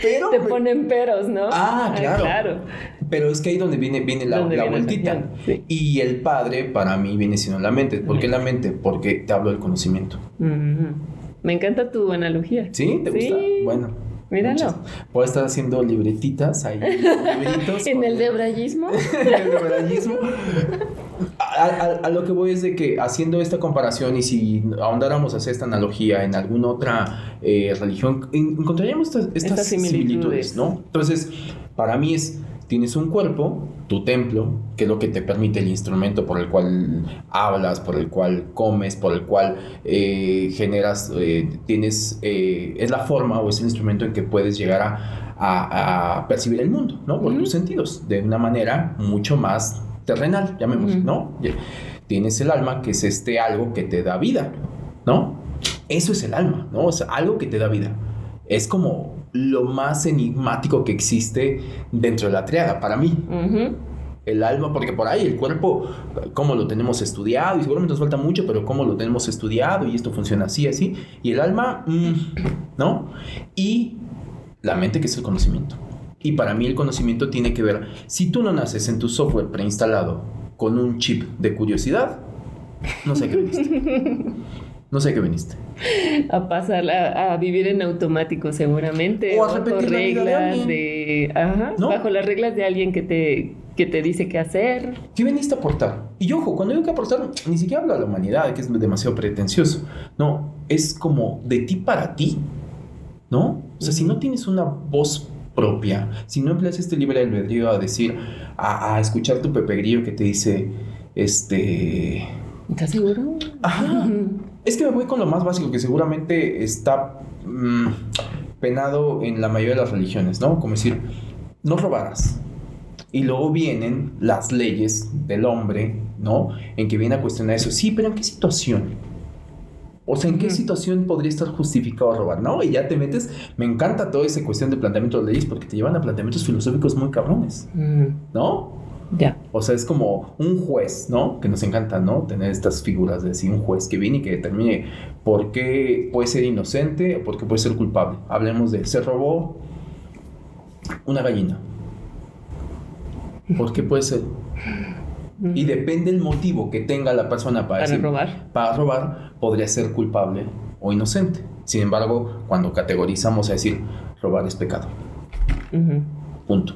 pero, te ponen peros, ¿no? Ah, claro. Pero es que ahí donde viene, viene la, la vueltita. Y el padre para mí viene siendo la mente. ¿Por qué la mente? Porque te hablo del conocimiento. Me encanta tu analogía. ¿Sí? ¿Te gusta? Bueno. Míralo. Puedo estar haciendo libretitas ahí. libritos en el debrayismo. en el debrayismo. A, lo que voy es de que haciendo esta comparación y si ahondáramos a hacer esta analogía en alguna otra eh, religión, encontraríamos estas, similitudes, ¿no? Entonces, para mí es tienes un cuerpo, tu templo, que es lo que te permite el instrumento por el cual hablas, por el cual comes, por el cual eh, generas, eh, tienes, eh, es la forma o es el instrumento en que puedes llegar a, percibir el mundo, ¿no? Por tus sentidos, de una manera mucho más terrenal, llamémoslo, ¿no? Tienes el alma, que es este algo que te da vida, ¿no? Eso es el alma, ¿no? O sea, algo que te da vida. Es como lo más enigmático que existe dentro de la triada para mí. El alma, porque por ahí el cuerpo, cómo lo tenemos estudiado, y seguramente nos falta mucho, pero cómo lo tenemos estudiado, y esto funciona así, así. Y el alma, mm, ¿no? Y la mente, que es el conocimiento. Y para mí el conocimiento tiene que ver, si tú no naces en tu software preinstalado con un chip de curiosidad, no sé qué viniste. No sé qué viniste a pasar a, vivir en automático seguramente. O a bajo reglas de, ajá, bajo las reglas de alguien que te que te dice qué hacer. ¿Qué viniste a aportar? Y ojo, cuando digo que aportar, ni siquiera hablo de la humanidad, que es demasiado pretencioso. No, es como de ti para ti, ¿no? O sea, si no tienes una voz propia, si no empleas este libre albedrío a decir, a, a escuchar tu Pepe Grillo que te dice, este... ¿Estás seguro? Ajá. Es que me voy con lo más básico, que seguramente está mm, penado en la mayoría de las religiones, ¿no? Como decir, no robarás. Y luego vienen las leyes del hombre, ¿no? En que viene a cuestionar eso. Sí, pero ¿en qué situación? O sea, ¿en qué situación podría estar justificado robar? ¿No? Y ya te metes. Me encanta toda esa cuestión de planteamiento de leyes porque te llevan a planteamientos filosóficos muy cabrones. ¿No? O sea, es como un juez, ¿no? Que nos encanta, ¿no? Tener estas figuras de decir un juez que viene y que determine por qué puede ser inocente o por qué puede ser culpable. Hablemos de, se robó una gallina. ¿Por qué puede ser? Y depende el motivo que tenga la persona para, robar. Para robar, podría ser culpable o inocente. Sin embargo, cuando categorizamos a decir robar es pecado. Punto.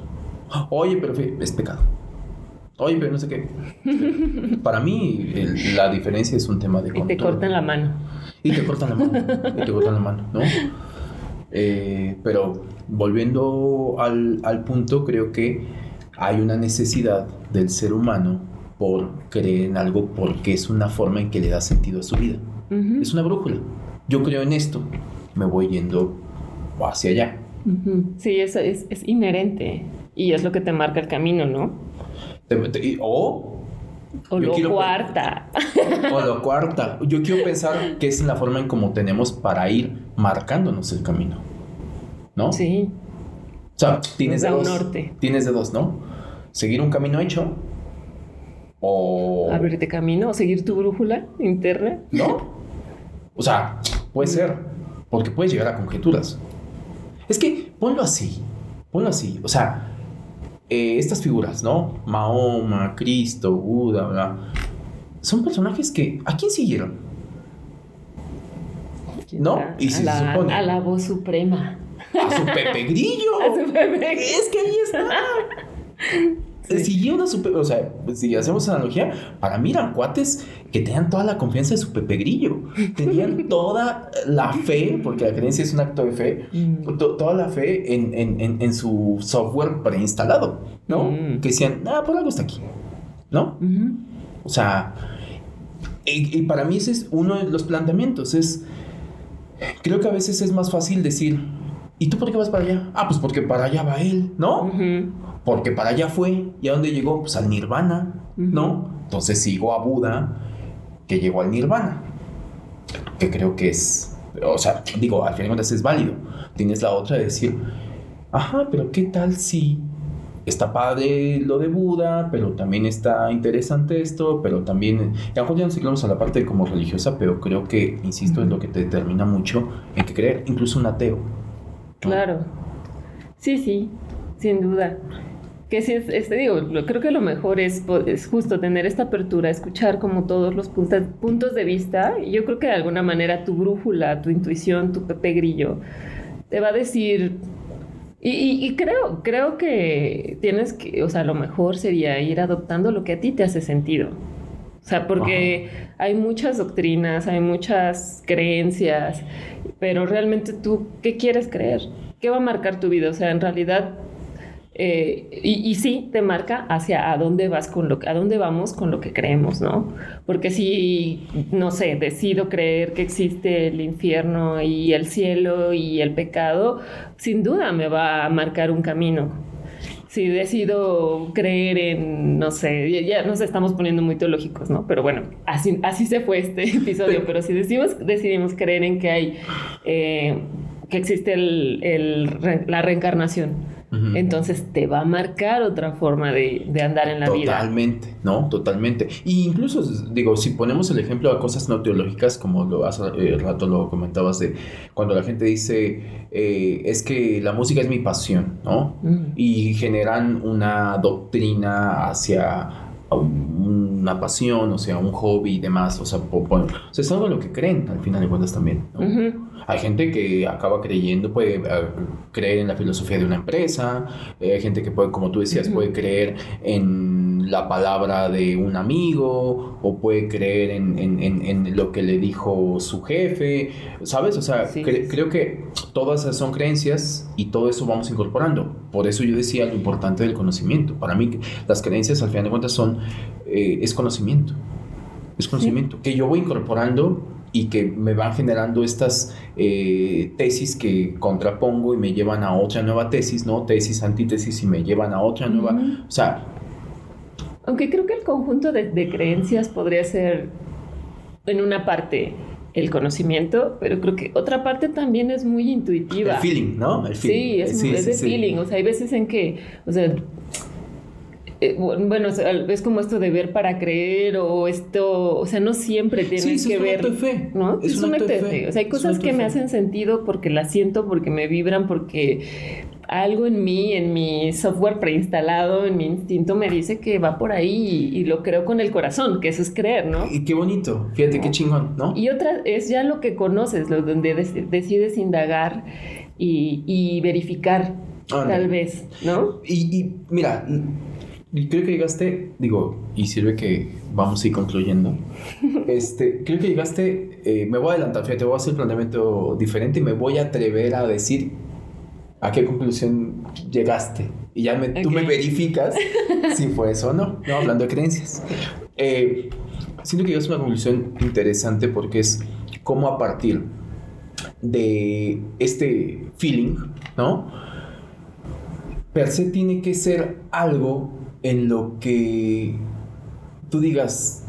Oye, pero es pecado. Oye, pero no sé qué. Para mí, la diferencia es un tema de control. Y te cortan la mano. Y te cortan la mano. y te cortan la mano, ¿no? Eh, pero volviendo al, al, punto, creo que hay una necesidad del ser humano por creer en algo porque es una forma en que le da sentido a su vida. Es una brújula. Yo creo en esto, me voy yendo hacia allá. Sí, eso es, es inherente y es lo que te marca el camino, ¿no? O o lo cuarta. O lo cuarta. Yo quiero pensar que es la forma en cómo tenemos para ir marcándonos el camino. ¿No? Sí. O sea, tienes de dos. Tienes de dos, ¿no? Seguir un camino hecho o... Abrirte camino seguir tu brújula interna. ¿No? O sea, puede ser. Porque puedes llegar a conjeturas. Es que, ponlo así. Ponlo así. O sea, eh, estas figuras, ¿no? Mahoma, Cristo, Buda, bla, son personajes que ¿a quién siguieron? ¿No? Y se supone. A la voz suprema. A su Pepe Grillo. A su Pepe Es que ahí está. Sí. una super. O sea, si hacemos analogía, para mí eran cuates que tenían toda la confianza de su Pepe Grillo. Tenían toda la fe, porque la creencia es un acto de fe, mm. toda la fe en, su software preinstalado, ¿no? Mm. Que decían, ah, por algo está aquí, ¿no? O sea, y, para mí ese es uno de los planteamientos. Es. Creo que a veces es más fácil decir, ¿y tú por qué vas para allá? Ah, pues porque para allá va él, ¿no? Porque para allá fue. ¿Y a dónde llegó? Pues al nirvana, ¿no? Entonces sigo a Buda, que llegó al nirvana, que creo que es, o sea, digo, al final de cuentas es válido. Tienes la otra de decir, ajá, pero ¿qué tal si está padre lo de Buda, pero también está interesante esto, pero también, ya ya nos quedamos a la parte como religiosa, pero creo que, insisto, es lo que te determina mucho en que creer, incluso un ateo. Claro. Sí, sí, sin duda. Que si es, este, digo, creo que lo mejor es, es, justo tener esta apertura, escuchar como todos los puntos, puntos de vista. Y yo creo que de alguna manera tu brújula, tu intuición, tu Pepe Grillo, te va a decir. Y, y, creo, creo que tienes que, o sea, lo mejor sería ir adoptando lo que a ti te hace sentido. O sea, porque hay muchas doctrinas, hay muchas creencias, pero realmente tú, ¿qué quieres creer? ¿Qué va a marcar tu vida? O sea, en realidad eh, y, sí te marca hacia a dónde vas con lo a dónde vamos con lo que creemos, ¿no? Porque si, no sé, decido creer que existe el infierno y el cielo y el pecado, sin duda me va a marcar un camino. Si decido creer en, no sé, ya nos estamos poniendo muy teológicos, ¿no? Pero bueno, así, así se fue este episodio. Pero si decidimos, decidimos creer en que hay, eh, que existe la reencarnación, entonces te va a marcar otra forma de, andar en la vida. Totalmente, ¿no? Totalmente. Y incluso, digo, si ponemos el ejemplo a cosas no teológicas, como lo hace eh, rato lo comentabas, de cuando la gente dice, eh, es que la música es mi pasión, ¿no? Y generan una doctrina hacia una pasión, o sea, un hobby y demás, o sea, bueno, o sea, es algo en lo que creen al final de cuentas también, ¿no? Hay gente que acaba creyendo, puede eh, creer en la filosofía de una empresa, eh, hay gente que puede, como tú decías, puede creer en la palabra de un amigo o puede creer en, lo que le dijo su jefe, ¿sabes? O sea, creo que todas esas son creencias y todo eso vamos incorporando. Por eso yo decía lo importante del conocimiento. Para mí las creencias al final de cuentas son, eh, es conocimiento. Es conocimiento que yo voy incorporando y que me van generando estas eh, tesis que contrapongo y me llevan a otra nueva tesis, ¿no? Tesis, antítesis y me llevan a otra nueva... O sea... Aunque creo que el conjunto de, creencias podría ser en una parte el conocimiento, pero creo que otra parte también es muy intuitiva. El feeling, ¿no? El feeling. Sí, es, de feeling. O sea, hay veces en que, o sea, eh, bueno, es como esto de ver para creer o esto, o sea, no siempre tienes que ver. fe. ¿no? Es, un acto de fe. O sea, hay cosas que me hacen sentido porque las siento, porque me vibran, porque algo en mí, en mi software preinstalado, en mi instinto me dice que va por ahí y, lo creo con el corazón, que eso es creer, ¿no? Y qué bonito, fíjate qué chingón, ¿no? Y otra es ya lo que conoces, lo donde decides indagar y, verificar, tal vez, ¿no? Y, y mira, creo que llegaste, digo, y sirve que vamos a ir concluyendo. Este, creo que llegaste, eh, me voy a adelantar, fíjate, voy a hacer un planteamiento diferente y me voy a atrever a decir a qué conclusión llegaste. Y ya tú me verificas si fue eso o no, no hablando de creencias. Eh, siento que a una conclusión interesante porque es cómo a partir de este feeling, ¿no? Per se tiene que ser algo en lo que tú digas,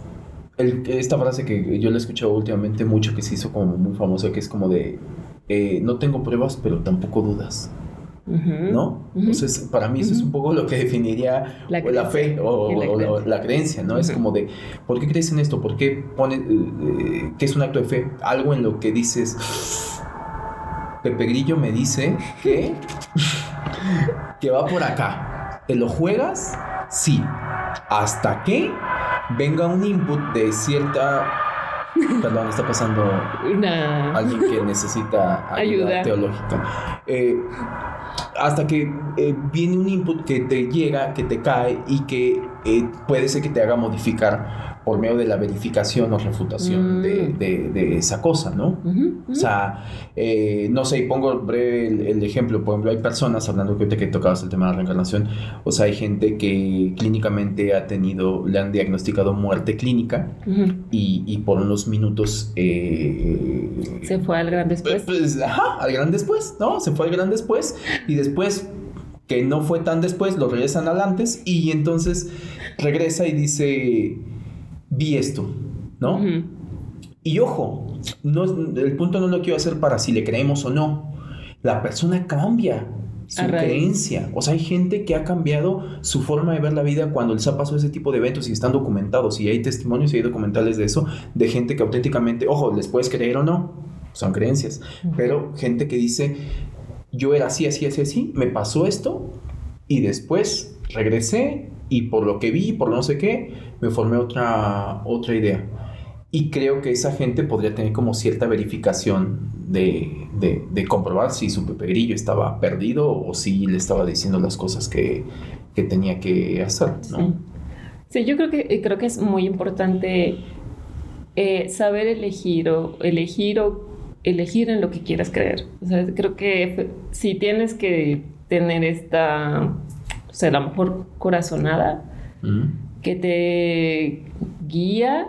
esta frase que yo la he escuchado últimamente mucho, que se hizo como muy famosa, que es como de, eh, no tengo pruebas, pero tampoco dudas. ¿No? Entonces, para mí eso es un poco lo que definiría la, fe o, la, creencia, ¿no? Es como de, ¿por qué crees en esto? ¿Por qué pone, eh, eh, qué es un acto de fe? Algo en lo que dices, Pepe Grillo me dice que, que va por acá. ¿Te lo juegas? Sí, hasta que venga un input de cierta... Perdón, está pasando alguien que necesita ayuda, teológica. Eh, hasta que eh, viene un input que te llega, que te cae y que eh, puede ser que te haga modificar por medio de la verificación o refutación de, mm. esa cosa, ¿no? O sea, eh, no sé, pongo breve el, ejemplo, por ejemplo, hay personas, hablando que que tocabas el tema de la reencarnación, o sea, hay gente que clínicamente ha tenido, le han diagnosticado muerte clínica y, por unos minutos... Eh, se fue al gran después. Pues, ajá, al gran después, ¿no? Se fue al gran después y después que no fue tan después, lo regresan al antes y entonces regresa y dice vi esto, ¿no? Y ojo, no, el punto no lo quiero hacer para si le creemos o no. La persona cambia su creencia. O sea, hay gente que ha cambiado su forma de ver la vida cuando les ha pasado ese tipo de eventos y están documentados. Y hay testimonios y hay documentales de eso, de gente que auténticamente, ojo, les puedes creer o no, son creencias. Pero gente que dice, yo era así, así, así, así, me pasó esto y después regresé y por lo que vi, por no sé qué, me formé otra, otra idea. Y creo que esa gente podría tener como cierta verificación de, de, comprobar si su Pepe Grillo estaba perdido o si le estaba diciendo las cosas que, que tenía que hacer, ¿no? Sí. yo creo que, creo que es muy importante eh, saber elegir o elegir o elegir en lo que quieras creer. O sea, creo que si tienes que tener esta, sea, a lo mejor corazonada, que te guía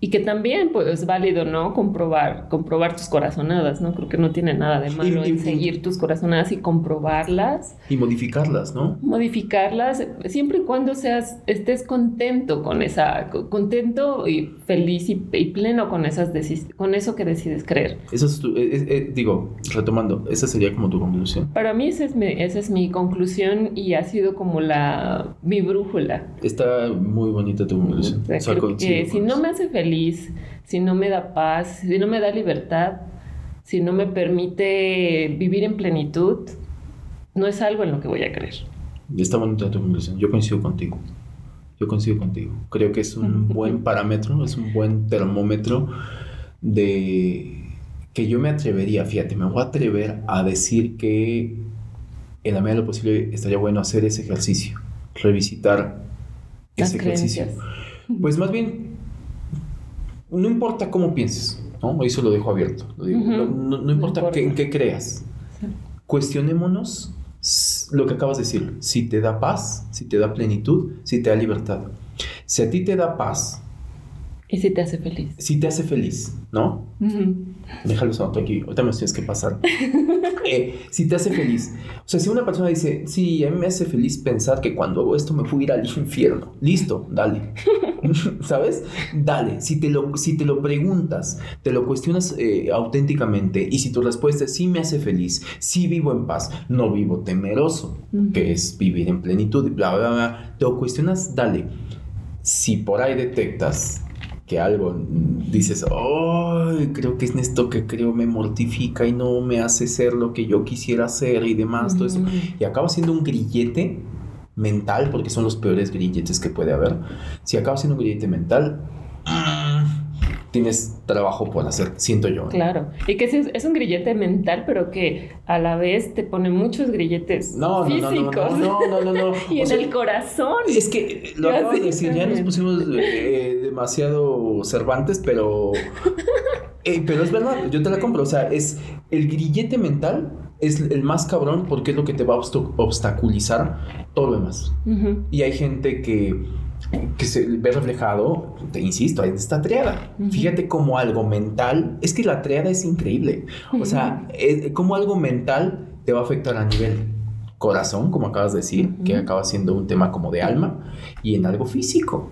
y que también pues es válido, ¿no? Comprobar, comprobar tus corazonadas, ¿no? Creo que no tiene nada de malo en seguir tus corazonadas y comprobarlas. Y modificarlas, ¿no? Modificarlas, siempre y cuando seas, estés contento con esa, contento y feliz y, pleno con esas con eso que decides creer. Eso es tu, eh, eh, digo, retomando, esa sería como tu conclusión. Para mí esa es mi, esa es mi conclusión y ha sido como la, mi brújula. Está muy bonita tu conclusión. si no me hace feliz, si no me da paz, si no me da libertad, si no me permite vivir en plenitud, no es algo en lo que voy a creer. Está bonita tu conclusión. Yo coincido contigo. Yo coincido contigo. Creo que es un buen parámetro, es un buen termómetro de que yo me atrevería, fíjate, me voy a atrever a decir que en la medida de lo posible estaría bueno hacer ese ejercicio, revisitar ese ejercicio. Pues más bien no importa cómo pienses, ¿no? Eso lo dejo abierto. no, importa en qué creas. Cuestionémonos lo que acabas de decir. Si te da paz, si te da plenitud, si te da libertad. Si a ti te da paz. Y si te hace feliz. Si te hace feliz, ¿no? Déjalo anoto aquí. Ahorita me tienes que pasar. Eh, si te hace feliz. O sea, si una persona dice, sí, a mí me hace feliz pensar que cuando hago esto me a ir al infierno. Listo, dale. ¿Sabes? Dale. Si te, lo, si te lo preguntas, te lo cuestionas eh, auténticamente y si tu respuesta es sí me hace feliz, sí vivo en paz, no vivo temeroso, que es vivir en plenitud, bla, bla, bla, te lo cuestionas, dale. Si por ahí detectas que algo dices, ay, creo que es esto que creo me mortifica y no me hace ser lo que yo quisiera ser y demás, todo eso. Y acaba siendo un grillete mental, porque son los peores grilletes que puede haber. Si acaba siendo un grillete mental, tienes trabajo por hacer, siento yo. ¿eh? Claro, y que es, un grillete mental, pero que a la vez te pone muchos grilletes no, físicos. No, no, no, no. y en el corazón. Es que lo acabo de decir, ya nos pusimos eh, demasiado Cervantes, pero... Eh, pero es verdad, yo te la compro. O sea, es el grillete mental es el más cabrón porque es lo que te va a obstaculizar todo lo demás. Y hay gente que que se ve reflejado, te insisto, en esta triada. Fíjate como algo mental, es que la triada es increíble. O sea, como algo mental te va a afectar a nivel corazón, como acabas de decir, que acaba siendo un tema como de alma, y en algo físico,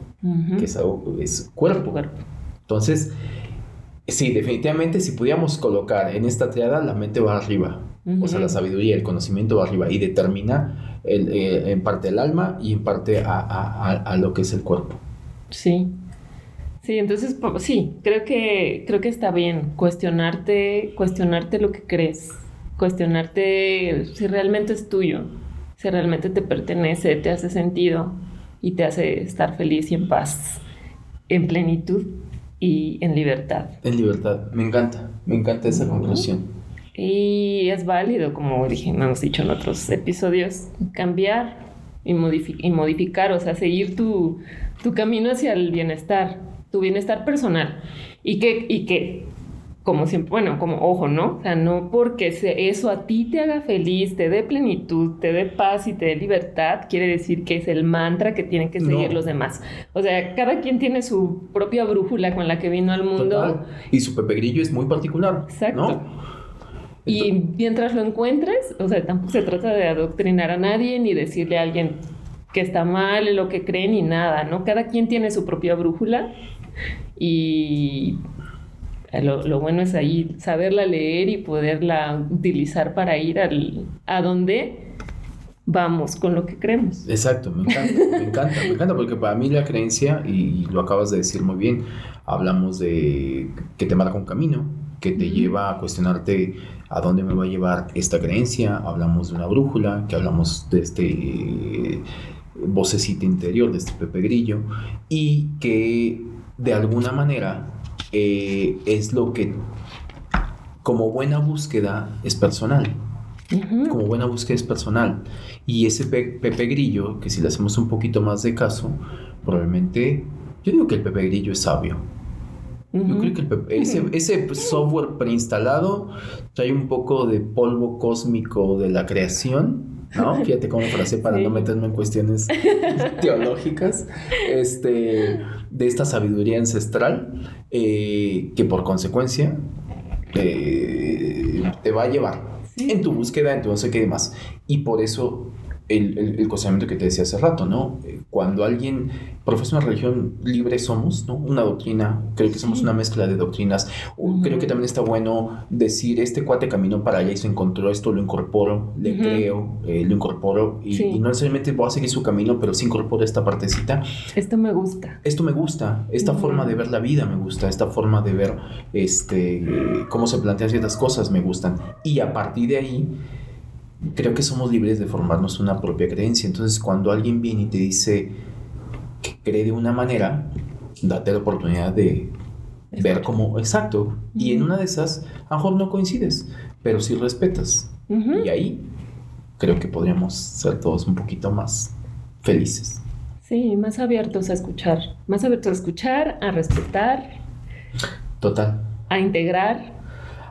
que es, es cuerpo. cuerpo. Entonces, sí, definitivamente si pudiéramos colocar en esta triada, la mente va arriba. O sea, la sabiduría, el conocimiento va arriba y determina eh, en parte el alma y en parte a, lo que es el cuerpo. Sí. Sí, entonces sí, creo que, creo que está bien cuestionarte, cuestionarte lo que crees, cuestionarte si realmente es tuyo, si realmente te pertenece, te hace sentido y te hace estar feliz y en paz, en plenitud y en libertad. En libertad, me encanta, me encanta esa conclusión. Y es válido, como dije, hemos dicho en otros episodios, cambiar y, y modificar, o sea, seguir tu, tu, camino hacia el bienestar, tu bienestar personal. Y que, y que, como siempre, bueno, como ojo, ¿no? O sea, no porque eso a ti te haga feliz, te dé plenitud, te dé paz y te dé libertad, quiere decir que es el mantra que tienen que seguir los demás. O sea, cada quien tiene su propia brújula con la que vino al mundo. Y su Pepe Grillo es muy particular. Exacto. ¿no? Y mientras lo encuentres, o sea, tampoco se trata de adoctrinar a nadie ni decirle a alguien que está mal lo que cree ni nada, ¿no? Cada quien tiene su propia brújula y lo, bueno es ahí saberla leer y poderla utilizar para ir al, a donde vamos con lo que creemos. Exacto, me encanta, me encanta, me encanta, porque para mí la creencia, y lo acabas de decir muy bien, hablamos de que te marca un camino, que te lleva a cuestionarte a dónde me va a llevar esta creencia, hablamos de una brújula, que hablamos de este vocecita interior de este Pepe Grillo y que de alguna manera eh, es lo que como buena búsqueda es personal. Como buena búsqueda es personal. Y ese Pepe Grillo, que si le hacemos un poquito más de caso, probablemente, yo digo que el Pepe Grillo es sabio. Yo creo que ese, ese, software preinstalado trae un poco de polvo cósmico de la creación, ¿no? Fíjate cómo frase para no meterme en cuestiones teológicas, este, de esta sabiduría ancestral, eh, que por consecuencia eh, te va a llevar en tu búsqueda, en tu no sé qué demás. Y por eso el, el, cuestionamiento que te decía hace rato, ¿no? Cuando alguien profesa una religión libre somos, ¿no? Una doctrina, creo que somos una mezcla de doctrinas. Creo que también está bueno decir, este cuate caminó para allá y se encontró esto, lo incorporo, le creo, eh, lo incorporo y, no necesariamente voy a seguir su camino, pero sí incorporo esta partecita. Esto me gusta. Esto me gusta, esta forma de ver la vida me gusta, esta forma de ver este, cómo se plantean ciertas cosas me gustan. Y a partir de ahí creo que somos libres de formarnos una propia creencia. Entonces, cuando alguien viene y te dice que cree de una manera, date la oportunidad de ver cómo, exacto. Y en una de esas, a lo mejor no coincides, pero sí respetas. Y ahí creo que podríamos ser todos un poquito más felices. Sí, más abiertos a escuchar, más abiertos a escuchar, a respetar. Total. A integrar.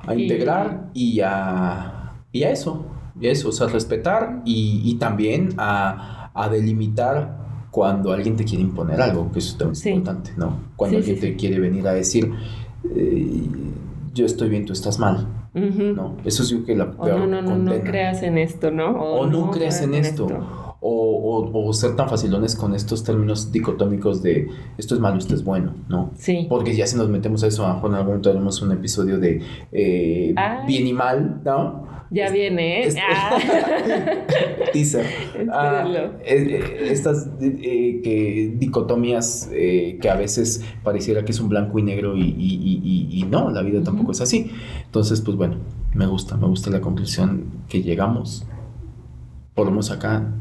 A integrar y a, y a eso, y eso, o sea, respetar y, también a, delimitar cuando alguien te quiere imponer algo, que eso es importante, ¿no? Cuando alguien te quiere venir a decir, eh, yo estoy bien, tú estás mal. ¿no? Eso sí que la peor no, no, no, no creas en esto, ¿no? O, no, creas en, esto. O, o, ser tan facilones con estos términos dicotómicos de esto es malo, esto es bueno, ¿no? Sí. Porque ya si nos metemos a eso, a en algún momento haremos un episodio de eh, bien y mal, ¿no? Ya viene, ¿eh? Ah. teaser. Ah, eh, estas eh, que dicotomías que a veces pareciera que es un blanco y negro y, no, la vida tampoco es así. Entonces, pues bueno, me gusta, me gusta la conclusión que llegamos. Por lo menos acá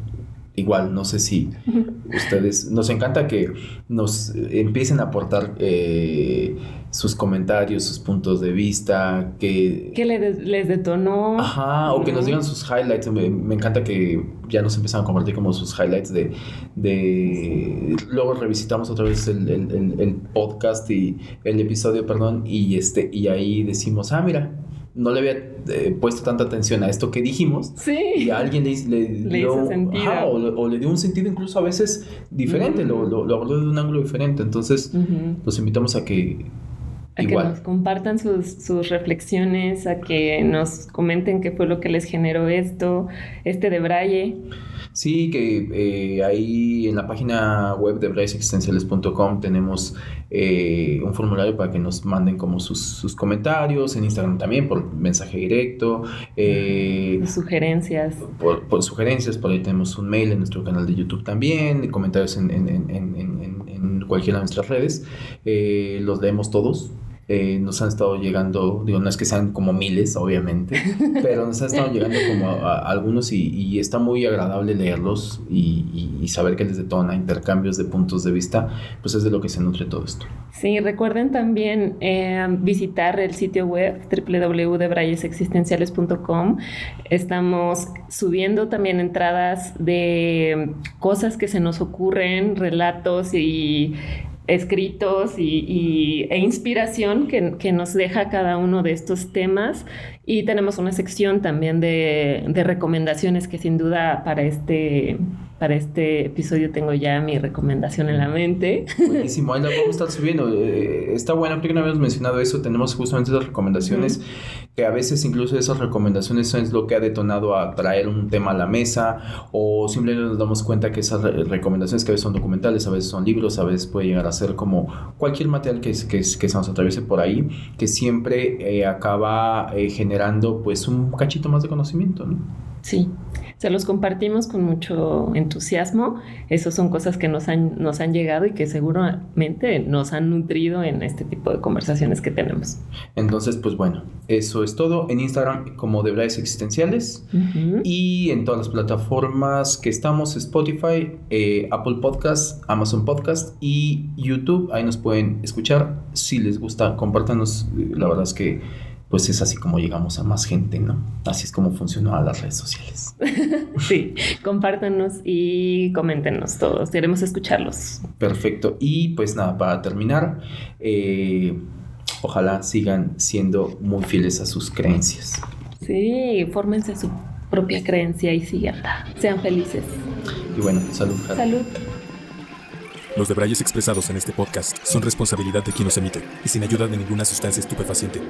igual, no sé si ustedes, nos encanta que nos empiecen a aportar eh, sus comentarios, sus puntos de vista, que... Que les, detonó. Ajá, o que nos digan sus highlights. Me, encanta que ya nos empiezan a compartir como sus highlights de... de... Luego revisitamos otra vez el, el, podcast y el episodio, perdón, y, este, y ahí decimos, ah, mira, no le había eh, puesto tanta atención a esto que dijimos. Sí. Y a alguien le, dio. sentido. o, le dio un sentido incluso a veces diferente, lo, lo, abordó de un ángulo diferente. Entonces, los invitamos a que. A que nos compartan sus, sus, reflexiones, a que nos comenten qué fue lo que les generó esto, este de Braille. Sí, que eh, ahí en la página web de braillesexistenciales.com tenemos eh, un formulario para que nos manden como sus, comentarios, en Instagram también por mensaje directo. Eh, sugerencias. Por, sugerencias, por ahí tenemos un mail en nuestro canal de YouTube también, comentarios en, en cualquiera de nuestras redes. los leemos todos eh, nos han estado llegando, digo, no es que sean como miles, obviamente, pero nos han estado llegando como algunos y, está muy agradable leerlos y, saber que les detona intercambios de puntos de vista, pues es de lo que se nutre todo esto. Sí, recuerden también eh, visitar el sitio web www.debrayesexistenciales.com. Estamos subiendo también entradas de cosas que se nos ocurren, relatos y escritos y, e inspiración que, que, nos deja cada uno de estos temas. Y tenemos una sección también de, de recomendaciones que sin duda para este para este episodio tengo ya mi recomendación en la mente. Buenísimo, ahí la vamos a estar subiendo. Eh, está bueno, porque no habíamos mencionado eso, tenemos justamente esas recomendaciones, que a veces incluso esas recomendaciones son lo que ha detonado a traer un tema a la mesa, o simplemente nos damos cuenta que esas recomendaciones que a veces son documentales, a veces son libros, a veces puede llegar a ser como cualquier material que, que, que se nos atraviese por ahí, que siempre eh, acaba eh, generando pues un cachito más de conocimiento, ¿no? Sí. Se los compartimos con mucho entusiasmo. Esas son cosas que nos han, nos han llegado y que seguramente nos han nutrido en este tipo de conversaciones que tenemos. Entonces, pues bueno, eso es todo. En Instagram como de Existenciales y en todas las plataformas que estamos, Spotify, eh, Apple Podcast, Amazon Podcast y YouTube. Ahí nos pueden escuchar. Si les gusta, compártanos. La verdad es que pues es así como llegamos a más gente, ¿no? Así es como funcionan las redes sociales. sí, compártanos y coméntenos todos, queremos escucharlos. Perfecto, y pues nada, para terminar, eh, ojalá sigan siendo muy fieles a sus creencias. Sí, fórmense su propia creencia y síganla. Sean felices. Y bueno, salud. Salud. Los debrayes expresados en este podcast son responsabilidad de quien los emite y sin ayuda de ninguna sustancia estupefaciente.